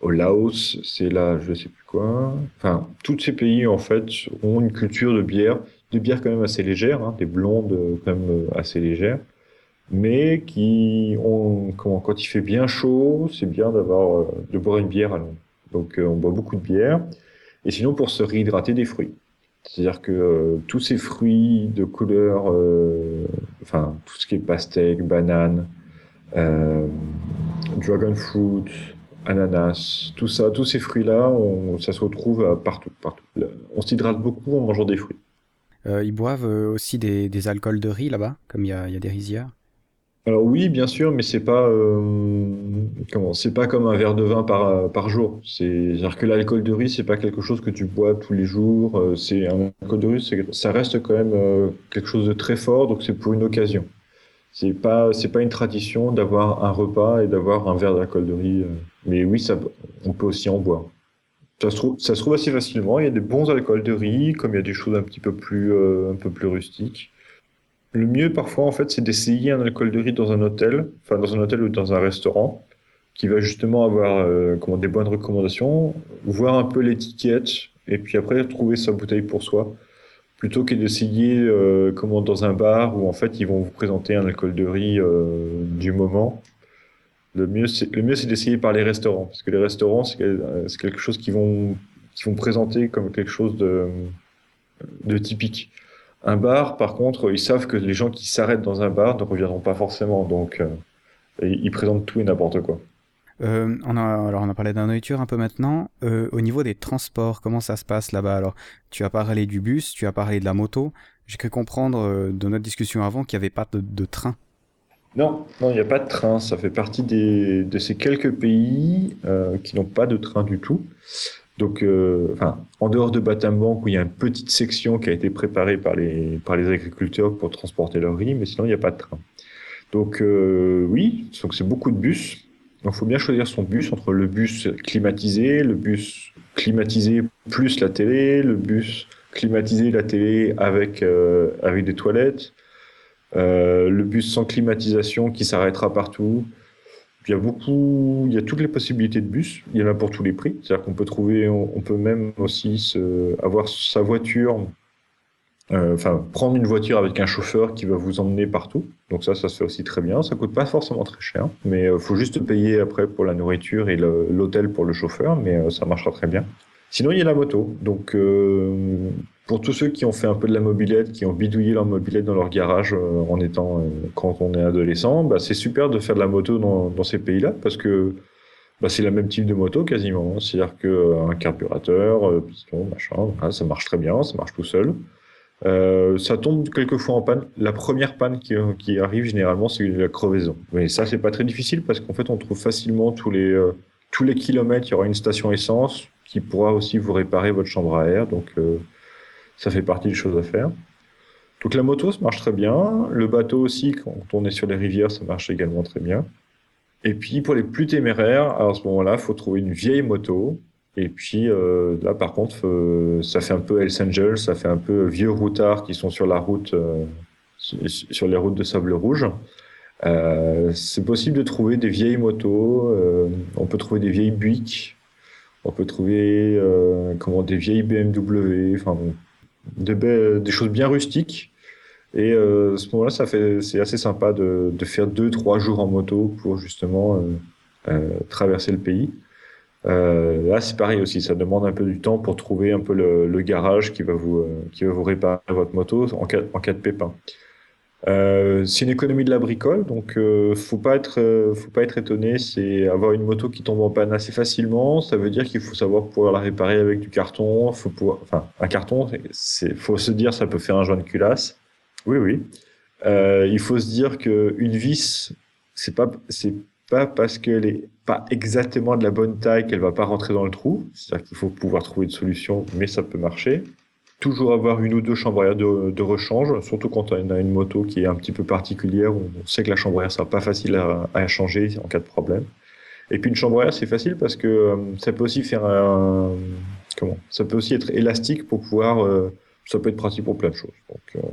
au Laos, c'est là, je sais plus quoi. Enfin, tous ces pays en fait ont une culture de bière, de bière quand même assez légère, hein, des blondes quand même assez légères. mais qui ont, quand il fait bien chaud, c'est bien d'avoir euh, de boire une bière à Londres. Donc euh, on boit beaucoup de bière. Et sinon pour se réhydrater des fruits. C'est-à-dire que euh, tous ces fruits de couleur, enfin tout ce qui est pastèque, banane, dragon fruit, ananas, tout ça, tous ces fruits-là, ça se retrouve partout, partout. On s'hydrate beaucoup en mangeant des fruits. ils boivent aussi des, alcools de riz là-bas, comme il y a des rizières alors oui, bien sûr, mais c'est pas euh, comment, c'est pas comme un verre de vin par, par jour. C'est-à-dire que l'alcool de riz, c'est pas quelque chose que tu bois tous les jours. Euh, c'est un alcool de riz, ça reste quand même euh, quelque chose de très fort, donc c'est pour une occasion. C'est pas, c'est pas une tradition d'avoir un repas et d'avoir un verre d'alcool de riz. mais oui, ça, on peut aussi en boire. Ça se trouve, ça se trouve assez facilement. Il y a des bons alcools de riz, comme il y a des choses un petit peu plus, un peu plus rustiques. Le mieux parfois, en fait, c'est d'essayer un alcool de riz dans un hôtel, enfin dans un hôtel ou dans un restaurant, qui va justement avoir euh, comment, des bonnes recommandations, voir un peu l'étiquette, et puis après trouver sa bouteille pour soi, plutôt que d'essayer euh, comment dans un bar où en fait ils vont vous présenter un alcool de riz euh, du moment. Le mieux, c'est d'essayer par les restaurants, parce que les restaurants, c'est quelque chose vont, qui vont présenter comme quelque chose de typique. Un bar, par contre, ils savent que les gens qui s'arrêtent dans un bar ne reviendront pas forcément, donc euh, ils présentent tout et n'importe quoi. Euh, on a, alors on a parlé de la nourriture un peu maintenant. Euh, au niveau des transports, comment ça se passe là-bas? Alors, tu as parlé du bus, tu as parlé de la moto. J'ai cru comprendre de notre discussion avant qu'il n'y avait pas de, train. Non, non, il n'y a pas de train. Ça fait partie de ces quelques pays qui n'ont pas de train du tout. Donc, euh, enfin, en dehors de Batambank, où il y a une petite section qui a été préparée par les, par les agriculteurs pour transporter leur riz, mais sinon, il n'y a pas de train. Donc, euh, oui, donc c'est beaucoup de bus. Donc, il faut bien choisir son bus entre le bus climatisé, le bus climatisé plus la télé, le bus climatisé, la télé avec, euh, avec des toilettes, euh, le bus sans climatisation qui s'arrêtera partout, il y a beaucoup, il y a toutes les possibilités de bus. Il y en a pour tous les prix. C'est-à-dire qu'on peut trouver, on, peut même aussi avoir sa voiture, euh, enfin prendre une voiture avec un chauffeur qui va vous emmener partout. Donc ça, ça se fait aussi très bien. Ça coûte pas forcément très cher, mais il euh, faut juste payer après pour la nourriture et l'hôtel pour le chauffeur, mais euh, ça marchera très bien. Sinon, il y a la moto. Donc, pour tous ceux qui ont fait un peu de la mobilette, qui ont bidouillé leur mobilette dans leur garage euh, en étant, euh, quand on est adolescent, bah, c'est super de faire de la moto dans, dans ces pays-là parce que bah, c'est le même type de moto quasiment. Hein. C'est-à-dire qu'un carburateur, piston, machin, ça marche très bien, ça marche tout seul. ça tombe quelquefois en panne. La première panne qui, qui arrive généralement, c'est la crevaison. Mais ça, c'est pas très difficile parce qu'en fait, on trouve facilement tous les tous les kilomètres, il y aura une station essence qui pourra aussi vous réparer votre chambre à air. Donc, euh, ça fait partie des choses à faire. Donc, la moto, ça marche très bien. Le bateau aussi, quand on est sur les rivières, ça marche également très bien. Et puis, pour les plus téméraires, à ce moment-là, il faut trouver une vieille moto. Et puis, euh, là, par contre, euh, ça fait un peu Hells Angels, ça fait un peu vieux routards qui sont sur la route, sur les routes de sable rouge. c'est possible de trouver des vieilles motos. on peut trouver des vieilles Buick on peut trouver euh, comment des vieilles BMW, enfin des choses bien rustiques. Et euh, à ce moment-là, ça fait, c'est assez sympa de, faire deux, trois jours en moto pour justement euh, traverser le pays. là, c'est pareil aussi, ça demande un peu du temps pour trouver un peu le, garage qui va vous, qui va vous réparer votre moto en cas, en cas de pépin. Euh, c'est une économie de la bricole, donc euh, faut pas être, euh, faut pas être étonné. C'est avoir une moto qui tombe en panne assez facilement. Ça veut dire qu'il faut savoir pouvoir la réparer avec du carton. Faut pouvoir, enfin, un carton, c'est, faut se dire, ça peut faire un joint de culasse. Oui, oui. Euh, il faut se dire que une vis, c'est pas, c'est pas parce qu'elle est pas exactement de la bonne taille qu'elle va pas rentrer dans le trou. C'est-à-dire qu'il faut pouvoir trouver une solution, mais ça peut marcher toujours avoir une ou deux chambres à air de, rechange, surtout quand on a une moto qui est un petit peu particulière, où on sait que la chambre à air sera pas facile à, changer en cas de problème. Et puis une chambre à air, c'est facile parce que euh, ça peut aussi faire un, comment Ça peut aussi être élastique pour pouvoir, euh, ça peut être pratique pour plein de choses. Donc, euh,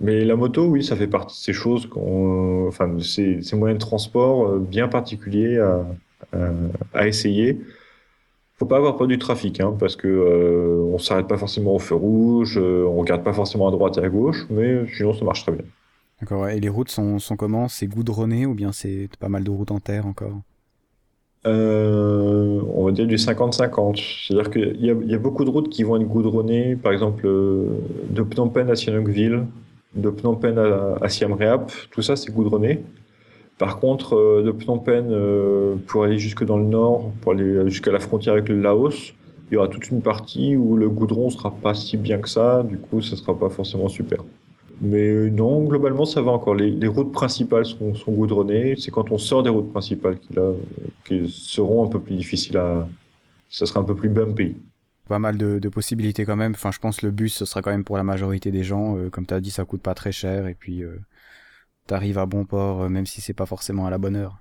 mais la moto, oui, ça fait partie de ces choses, enfin, ces, ces moyens de transport bien particuliers à, à, à essayer faut pas avoir peur du trafic, hein, parce que euh, on s'arrête pas forcément au feu rouge, euh, on regarde pas forcément à droite et à gauche, mais sinon ça marche très bien. D'accord, et les routes sont, sont comment? C'est goudronné ou bien c'est pas mal de routes en terre encore? Euh, on va dire du 50-50. C'est-à-dire qu'il y, y, a beaucoup de routes qui vont être goudronnées, par exemple euh, de Phnom Penh à Sihanoukville, de Phnom Penh à, à Siem Reap, tout ça c'est goudronné. Par contre, euh, de Phnom Penh euh, pour aller jusque dans le nord, pour aller jusqu'à la frontière avec le Laos, il y aura toute une partie où le goudron sera pas si bien que ça, du coup ça sera pas forcément super. Mais euh, non, globalement, ça va encore. Les, les routes principales sont, goudronnées. C'est quand on sort des routes principales qui, là, qui seront un peu plus difficiles à. Ça sera un peu plus bumpy. Pas mal de, possibilités quand même. Enfin, je pense que le bus, ce sera quand même pour la majorité des gens. Comme tu as dit, ça coûte pas très cher. Et puis, euh, tu arrives à bon port, euh, même si c'est pas forcément à la bonne heure.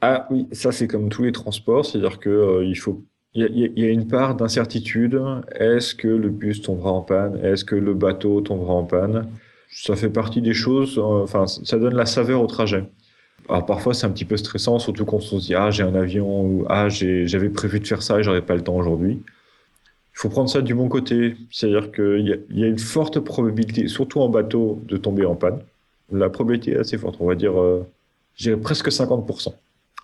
Ah oui, ça, c'est comme tous les transports. C'est-à-dire que euh, il faut il y, a une part d'incertitude. Est-ce que le bus tombera en panne? Est-ce que le bateau tombera en panne? Ça fait partie des choses, enfin, ça donne la saveur au trajet. Alors parfois c'est un petit peu stressant, surtout quand on se dit ah j'ai un avion ou ah j'avais prévu de faire ça et j'aurais pas le temps aujourd'hui. Il faut prendre ça du bon côté, c'est-à-dire qu'il y, a une forte probabilité, surtout en bateau, de tomber en panne. La probabilité est assez forte, on va dire, euh, presque 50%.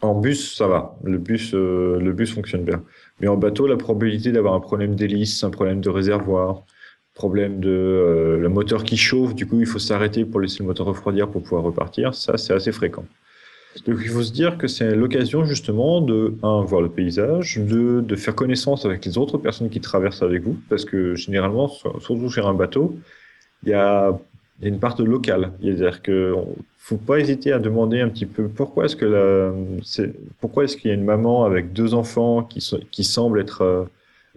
En bus, ça va, le bus, euh, le bus fonctionne bien. Mais en bateau, la probabilité d'avoir un problème d'hélice, un problème de réservoir, problème de euh, le moteur qui chauffe, du coup il faut s'arrêter pour laisser le moteur refroidir pour pouvoir repartir, ça c'est assez fréquent. Donc il faut se dire que c'est l'occasion justement de, un, voir le paysage, de, de faire connaissance avec les autres personnes qui traversent avec vous, parce que généralement, surtout sur un bateau, il y a, il y a une part de local. C'est-à-dire que faut pas hésiter à demander un petit peu pourquoi est-ce que la, pourquoi est-ce qu'il y a une maman avec deux enfants qui, semble être euh,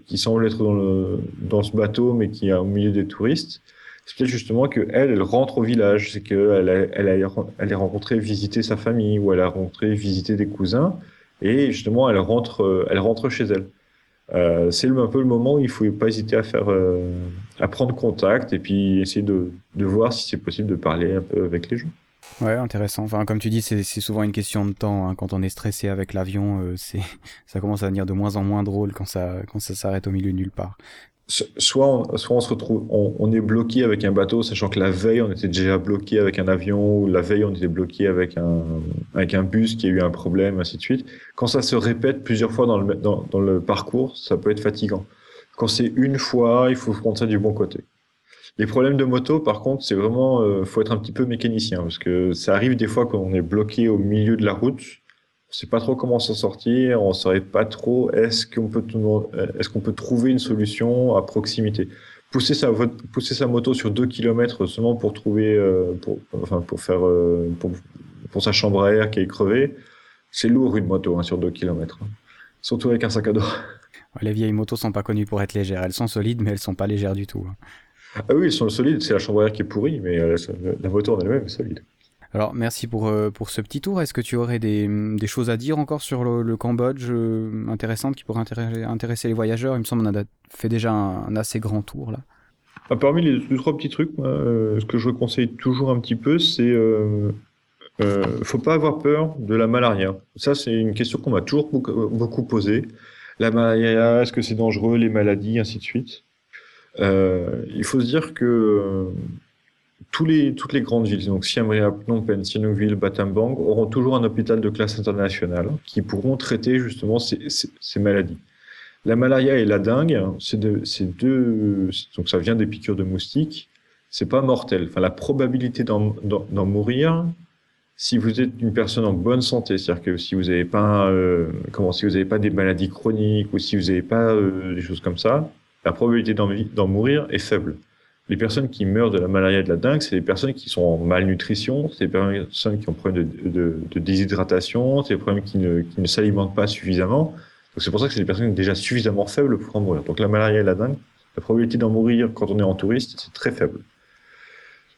qui semble être dans, le, dans ce bateau, mais qui est au milieu des touristes, c'est peut-être justement que elle, rentre au village, c'est qu'elle a, elle a, elle a rencontré visiter sa famille, ou elle a rencontré visiter des cousins, et justement, elle rentre, elle rentre chez elle. Euh, c'est un peu le moment où il faut pas hésiter euh, à prendre contact, et puis essayer de, voir si c'est possible de parler un peu avec les gens. Ouais, intéressant. Enfin, comme tu dis, c'est souvent une question de temps. Hein. Quand on est stressé avec l'avion, euh, ça commence à devenir de moins en moins drôle quand ça quand ça s'arrête au milieu de nulle part. Soit on, soit on se retrouve, on, on, est bloqué avec un bateau, sachant que la veille on était déjà bloqué avec un avion, ou la veille on était bloqué avec un avec un bus qui a eu un problème, ainsi de suite. Quand ça se répète plusieurs fois dans le dans, le parcours, ça peut être fatigant. Quand c'est une fois, il faut prendre ça du bon côté. Les problèmes de moto, par contre, c'est vraiment, euh, faut être un petit peu mécanicien parce que ça arrive des fois quand on est bloqué au milieu de la route. On sait pas trop comment s'en sortir, on saurait pas trop est-ce qu'on peut est-ce qu'on peut trouver une solution à proximité. Pousser sa pousser sa moto sur 2 km seulement pour trouver euh, pour enfin pour faire euh, pour, pour sa chambre à air qui est crevée, c'est lourd une moto hein, sur 2 km. Surtout avec un sac à dos. Les vieilles motos sont pas connues pour être légères, elles sont solides mais elles sont pas légères du tout. Hein. Ah oui, ils sont solides, c'est la chambre à air qui est pourrie, mais euh, la moto en elle-même est solide. Alors merci pour, euh, pour ce petit tour. Est-ce que tu aurais des, des, choses à dire encore sur le, Cambodge euh, intéressantes qui pourraient intéresser, les voyageurs? Il me semble qu'on a fait déjà un, assez grand tour là. Ah, parmi les trois petits trucs, euh, ce que je conseille toujours un petit peu, c'est euh, faut pas avoir peur de la malaria. Ça c'est une question qu'on m'a toujours beaucoup, posée. La malaria, est-ce que c'est dangereux, les maladies, ainsi de suite. Il faut se dire que toutes les grandes villes, donc Siem Reap, Phnom Penh, Sihanoukville, Battambang, auront toujours un hôpital de classe internationale qui pourront traiter justement ces, maladies. La malaria et la dengue, c'est de, deux, donc ça vient des piqûres de moustiques. C'est pas mortel. Enfin, la probabilité d'en mourir, si vous êtes une personne en bonne santé, c'est-à-dire que si vous n'avez pas, euh, comment, si vous n'avez pas des maladies chroniques ou si vous n'avez pas euh, des choses comme ça, la probabilité d'en mourir est faible. Les personnes qui meurent de la malaria et de la dengue, c'est des personnes qui sont en malnutrition, c'est des personnes qui ont problème de, de, déshydratation, c'est des problèmes qui ne, s'alimentent pas suffisamment. Donc c'est pour ça que c'est des personnes déjà suffisamment faibles pour en mourir. Donc la malaria et la dengue, la probabilité d'en mourir quand on est en touriste, c'est très faible.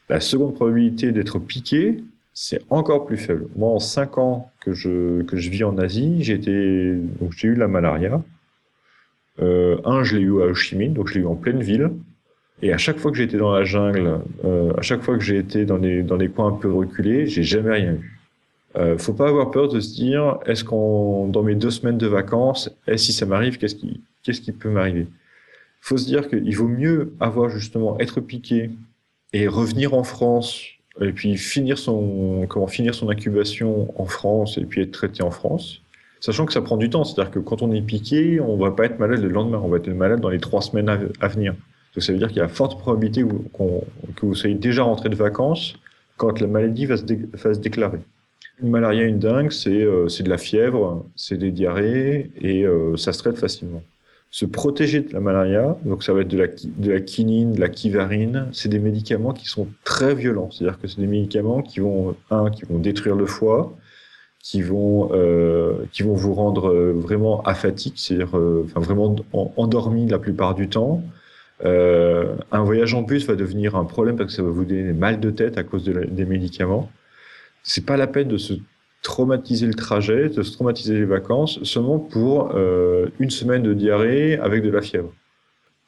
La seconde probabilité d'être piqué, c'est encore plus faible. Moi, en cinq ans que je, que je vis en Asie, j'ai eu la malaria. Euh, un, je l'ai eu à Ho Chi Minh, donc je l'ai eu en pleine ville. Et à chaque fois que j'ai été dans la jungle, euh, à chaque fois que j'ai été dans des, dans des coins un peu reculés, j'ai jamais rien eu. Euh, faut pas avoir peur de se dire, est-ce qu'on, dans mes deux semaines de vacances, est-ce si ça m'arrive, qu'est-ce qui, qu'est-ce qui peut m'arriver? Faut se dire qu'il vaut mieux avoir justement être piqué et revenir en France et puis finir son, comment finir son incubation en France et puis être traité en France. Sachant que ça prend du temps, c'est-à-dire que quand on est piqué, on va pas être malade le lendemain, on va être malade dans les trois semaines à, venir. Donc ça veut dire qu'il y a forte probabilité que vous soyez déjà rentré de vacances quand la maladie va se, déclarer. Une malaria, une dingue, c'est euh, de la fièvre, c'est des diarrhées et euh, ça se traite facilement se protéger de la malaria. Donc ça va être de la, quinine, de la kivarine. C'est des médicaments qui sont très violents. C'est-à-dire que c'est des médicaments qui vont, un, qui vont détruire le foie, qui vont, euh, qui vont vous rendre vraiment aphatique, c'est-à-dire vraiment endormi la plupart du temps. Euh, un voyage en bus va devenir un problème parce que ça va vous donner mal de tête à cause de des médicaments. C'est pas la peine de se traumatiser le trajet, de se traumatiser les vacances, seulement pour euh, une semaine de diarrhée avec de la fièvre.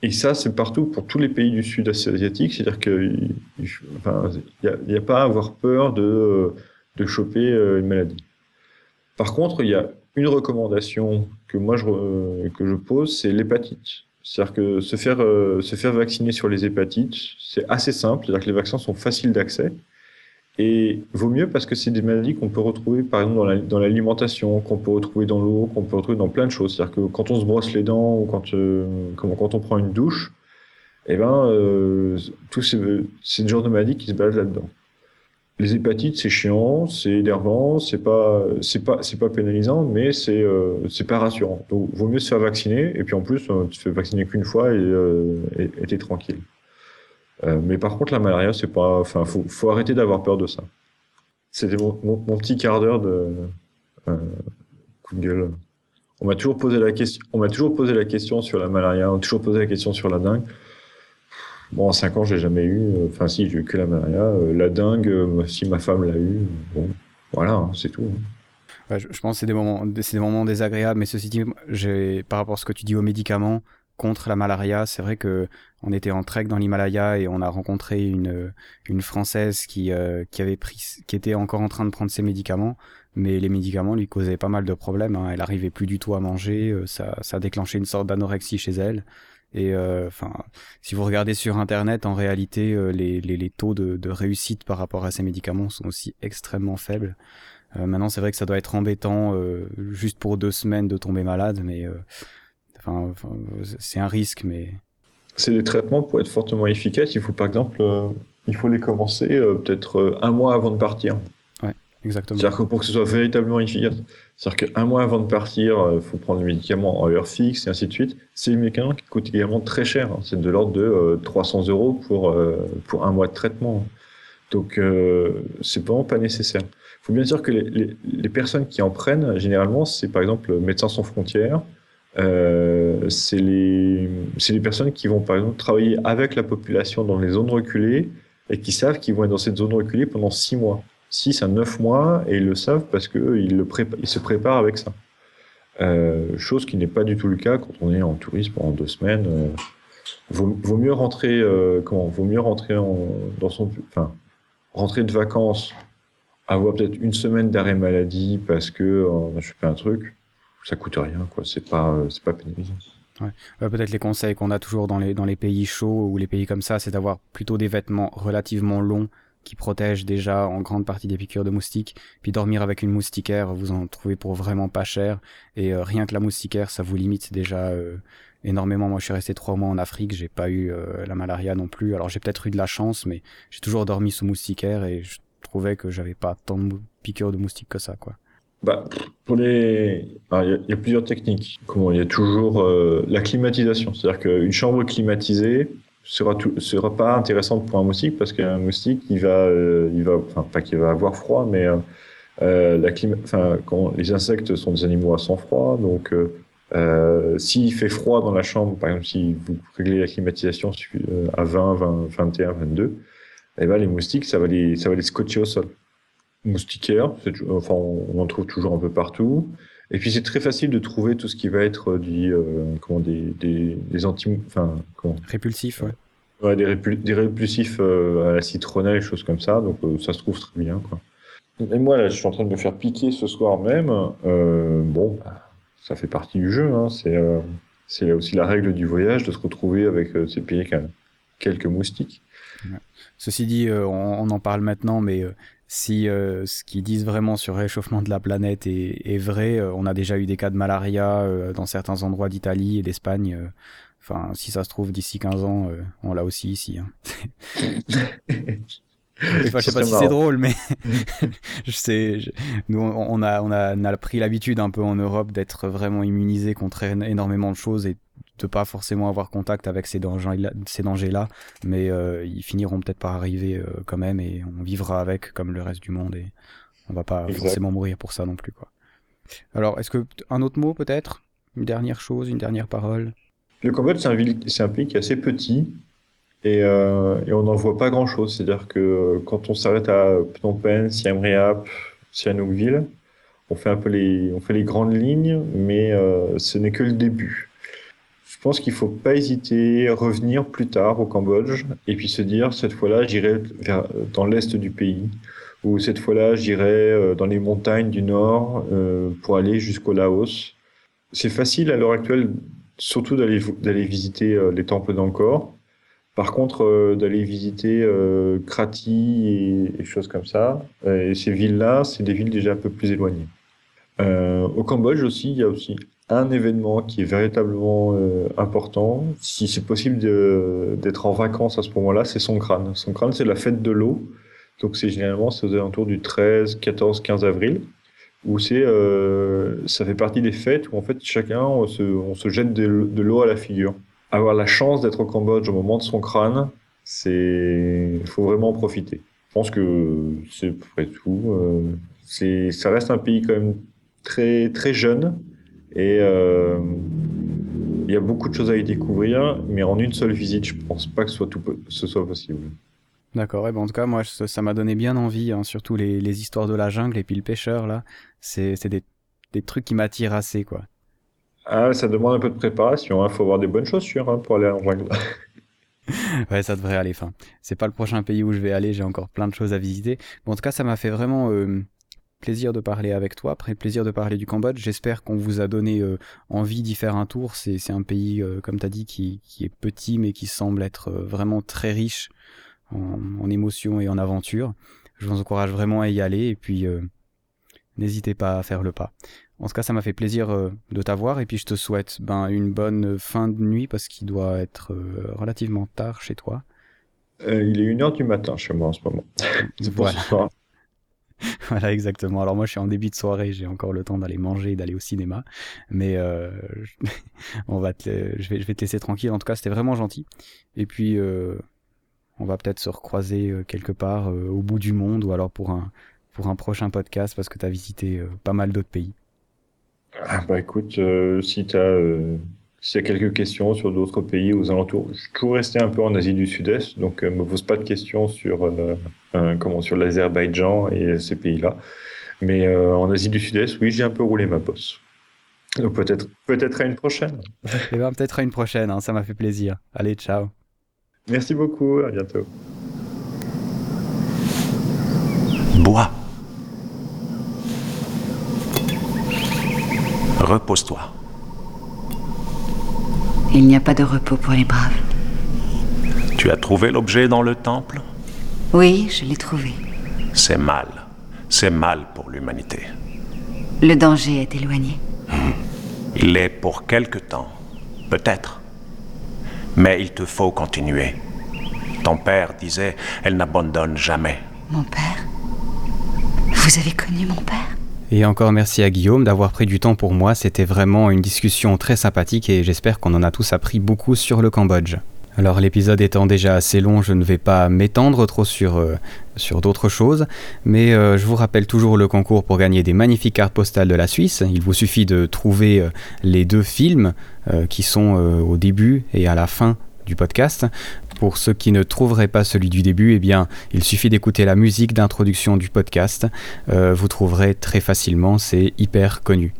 Et ça, c'est partout pour tous les pays du sud asiatique, c'est-à-dire qu'il n'y a, pas à avoir peur de, de choper euh, une maladie. Par contre, il y a une recommandation que moi que je pose, c'est l'hépatite. C'est-à-dire que se faire, euh, se faire vacciner sur les hépatites, c'est assez simple, c'est-à-dire que les vaccins sont faciles d'accès. Et vaut mieux parce que c'est des maladies qu'on peut retrouver, par exemple, dans l'alimentation, qu'on peut retrouver dans l'eau, qu'on peut retrouver dans plein de choses. C'est-à-dire que quand on se brosse les dents ou quand, euh, quand on prend une douche, eh ben, euh, tous ces, c'est le genre de maladies qui se baladent là-dedans. Les hépatites, c'est chiant, c'est énervant, c'est pas, c'est pas, c'est pas pénalisant, mais c'est, euh, c'est pas rassurant. Donc, vaut mieux se faire vacciner. Et puis en plus, euh, tu te fais vacciner qu'une fois et, euh, t'es tranquille. Mais par contre, la malaria, c'est pas. Enfin, faut, faut arrêter d'avoir peur de ça. C'était mon, mon, petit quart d'heure de coup de gueule. On m'a toujours posé la question. On m'a toujours posé la question sur la malaria. On m'a toujours posé la question sur la dengue. Bon, en 5 ans, j'ai jamais eu. Enfin, si, j'ai eu que la malaria. Euh, la dengue, si ma femme l'a eu, bon, voilà, hein, c'est tout. Ouais, je, pense que c'est des moments, désagréables. Mais ceci dit, par rapport à ce que tu dis aux médicaments, contre la malaria. C'est vrai que on était en trek dans l'Himalaya et on a rencontré une une française qui euh, avait pris qui était encore en train de prendre ses médicaments, mais les médicaments lui causaient pas mal de problèmes. Hein. Elle arrivait plus du tout à manger, euh, ça déclenché une sorte d'anorexie chez elle. Et euh, enfin, si vous regardez sur internet, en réalité, les, les, les, taux de, de, réussite par rapport à ces médicaments sont aussi extrêmement faibles. maintenant, c'est vrai que ça doit être embêtant juste pour deux semaines de tomber malade, mais Enfin, c'est un risque, mais. C'est des traitements pour être fortement efficaces. Il faut par exemple, euh, il faut les commencer euh, peut-être euh, un mois avant de partir. Ouais, exactement. C'est-à-dire que pour que ce soit véritablement efficace, c'est-à-dire qu'un mois avant de partir, il faut prendre le médicament en heure fixe et ainsi de suite. C'est un médicament qui coûte également très cher. Hein. C'est de l'ordre de 300 euros pour pour un mois de traitement. Donc c'est vraiment pas nécessaire. Il faut bien dire que les, les, les personnes qui en prennent, généralement, c'est par exemple Médecins sans frontières, euh, c'est les, les personnes qui vont par exemple travailler avec la population dans les zones reculées et qui savent qu'ils vont être dans cette zone reculée pendant six mois, six à neuf mois, et ils le savent parce qu'ils ils se préparent avec ça. Euh, chose qui n'est pas du tout le cas quand on est en tourisme pendant deux semaines. Euh, vaut, vaut, mieux rentrer, euh, comment, vaut mieux rentrer en, dans son, enfin, rentrer de vacances, avoir peut-être une semaine d'arrêt maladie parce que je fais un truc, ça coûte rien, quoi. C'est pas, c'est pas pénible. Ouais. Peut-être les conseils qu'on a toujours dans les, dans les pays chauds ou les pays comme ça, c'est d'avoir plutôt des vêtements relativement longs qui protègent déjà en grande partie des piqûres de moustiques. Puis dormir avec une moustiquaire, vous en trouvez pour vraiment pas cher. Et euh, rien que la moustiquaire, ça vous limite déjà euh, énormément. Moi, je suis resté trois mois en Afrique, j'ai pas eu la malaria non plus. Alors j'ai peut-être eu de la chance, mais j'ai toujours dormi sous moustiquaire et je trouvais que j'avais pas tant de piqûres de moustiques que ça, quoi. Bah, pour les, il y, a plusieurs techniques. Comment il y a toujours euh, la climatisation, c'est-à-dire qu'une chambre climatisée sera tout, sera pas intéressante pour un moustique parce qu'un moustique il va, euh, il va, enfin pas qu'il va avoir froid, mais euh, euh la climat, enfin quand les insectes sont des animaux à sang froid, donc euh, s'il fait froid dans la chambre, par exemple si vous réglez la climatisation à 20, 20 21, 22, et ben les moustiques ça va les, ça va les scotcher au sol moustiquaire. Enfin, on en trouve toujours un peu partout. Et puis c'est très facile de trouver tout ce qui va être du euh, comment des des, des anti enfin comment? Répulsifs ouais. ouais des, des répulsifs euh, à la citronnelle choses comme ça donc euh, ça se trouve très bien quoi. Et moi là je suis en train de me faire piquer ce soir même euh, bon ça fait partie du jeu hein. c'est c'est aussi la règle du voyage de se retrouver avec ses pieds quelques moustiques. Ceci dit, on, en parle maintenant, mais si ce qu'ils disent vraiment sur le réchauffement de la planète est, vrai, on a déjà eu des cas de malaria dans certains endroits d'Italie et d'Espagne. Enfin, si ça se trouve, d'ici 15 ans, on l'a aussi ici. Hein. Enfin, je sais pas si c'est drôle, mais je sais. Nous, on a, on a, on a pris l'habitude un peu en Europe d'être vraiment immunisé contre énormément de choses et de pas forcément avoir contact avec ces dangers-là, ces mais euh, ils finiront peut-être par arriver euh, quand même et on vivra avec comme le reste du monde et on va pas forcément mourir pour ça non plus, quoi. Alors, est-ce que un autre mot peut-être, une dernière chose, une dernière parole? Le Cambodge, c'est un, un pays qui est assez petit euh, et, on n'en voit pas grand-chose. C'est-à-dire que quand on s'arrête à Phnom Penh, Siem Reap, Sihanoukville, on fait un peu les, on fait les grandes lignes, mais ce n'est que le début. Je pense qu'il ne faut pas hésiter, à revenir plus tard au Cambodge et puis se dire cette fois-là, j'irai dans l'est du pays ou cette fois-là, j'irai euh, dans les montagnes du nord pour aller jusqu'au Laos. C'est facile à l'heure actuelle, surtout d'aller visiter les temples d'Angkor par contre, euh, d'aller visiter euh, Krati et, choses comme ça, euh, et ces villes-là, c'est des villes déjà un peu plus éloignées. au Cambodge aussi, il y a aussi un événement qui est véritablement important. Si c'est possible d'être en vacances à ce moment-là, c'est Songkran. Songkran, c'est la fête de l'eau. Donc c'est généralement aux alentours du 13, 14, 15 avril où c'est ça fait partie des fêtes où en fait chacun on se, jette de l'eau à la figure avoir la chance d'être au Cambodge au moment de son crâne, c'est, il faut vraiment en profiter. Je pense que c'est à peu près tout. Euh, ça reste un pays quand même très très jeune et euh, il y a beaucoup de choses à y découvrir, mais en une seule visite, je pense pas que ce soit tout, ce soit possible. D'accord, et ben en tout cas, moi, ça m'a donné bien envie, hein, surtout les, les, histoires de la jungle et puis le pêcheur, là. C'est des, des trucs qui m'attirent assez, quoi. Ah, ça demande un peu de préparation. Il hein. faut avoir des bonnes chaussures hein, pour aller en jungle. ouais, ça devrait aller. Fin, c'est pas le prochain pays où je vais aller. J'ai encore plein de choses à visiter. en tout cas, ça m'a fait vraiment euh, plaisir de parler avec toi. Après, plaisir de parler du Cambodge. J'espère qu'on vous a donné euh, envie d'y faire un tour. C'est, un pays, euh, comme tu as dit, qui, qui, est petit, mais qui semble être vraiment très riche en, en émotions et en aventures. Je vous encourage vraiment à y aller. Et puis, n'hésitez pas à faire le pas. En tout cas, ça m'a fait plaisir euh, de t'avoir et puis je te souhaite ben, une bonne fin de nuit parce qu'il doit être euh, relativement tard chez toi. Euh, il est 1h du matin chez moi en ce moment. voilà. voilà, exactement. Alors moi, je suis en début de soirée, j'ai encore le temps d'aller manger d'aller au cinéma. Mais on va je, vais, te laisser tranquille. En tout cas, c'était vraiment gentil. Et puis, on va peut-être se recroiser quelque part au bout du monde ou alors pour un, pour un prochain podcast parce que tu as visité pas mal d'autres pays. Ah bah écoute, euh, si tu as, euh, quelques questions sur d'autres pays aux alentours, je suis toujours resté un peu en Asie du Sud-Est, donc euh, me pose pas de questions sur comment sur l'Azerbaïdjan et ces pays-là. Mais en Asie du Sud-Est, oui, j'ai un peu roulé ma bosse. Donc peut-être peut-être à une prochaine. Eh ben, peut-être à une prochaine, hein, ça m'a fait plaisir. Allez, ciao. Merci beaucoup, à bientôt. Bois. Repose-toi. Il n'y a pas de repos pour les braves. Tu as trouvé l'objet dans le temple? Oui, je l'ai trouvé. C'est mal. C'est mal pour l'humanité. Le danger est éloigné. Il l'est pour quelque temps. Peut-être. Mais il te faut continuer. Ton père disait, elle n'abandonne jamais. Mon père? Vous avez connu mon père? Et encore merci à Guillaume d'avoir pris du temps pour moi. C'était vraiment une discussion très sympathique et j'espère qu'on en a tous appris beaucoup sur le Cambodge. Alors l'épisode étant déjà assez long, je ne vais pas m'étendre trop sur, euh, sur d'autres choses, mais euh, je vous rappelle toujours le concours pour gagner des magnifiques cartes postales de la Suisse. Il vous suffit de trouver euh, les deux films qui sont au début et à la fin podcast. Pour ceux qui ne trouveraient pas celui du début, eh bien, il suffit d'écouter la musique d'introduction du podcast. Euh, vous trouverez très facilement, c'est hyper connu.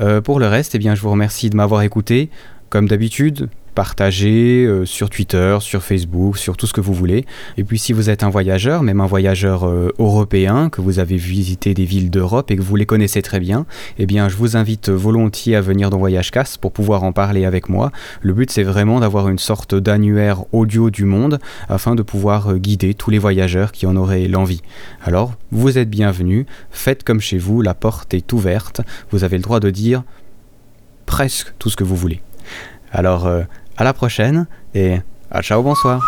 Euh, pour le reste, eh bien, je vous remercie de m'avoir écouté. Comme d'habitude, partager euh, sur Twitter, sur Facebook, sur tout ce que vous voulez. Et puis si vous êtes un voyageur, même un voyageur euh, européen, que vous avez visité des villes d'Europe et que vous les connaissez très bien, eh bien je vous invite volontiers à venir dans Voyage Casse pour pouvoir en parler avec moi. Le but c'est vraiment d'avoir une sorte d'annuaire audio du monde afin de pouvoir euh, guider tous les voyageurs qui en auraient l'envie. Alors, vous êtes bienvenus, faites comme chez vous, la porte est ouverte, vous avez le droit de dire presque tout ce que vous voulez. Alors, à la prochaine et à ciao bonsoir.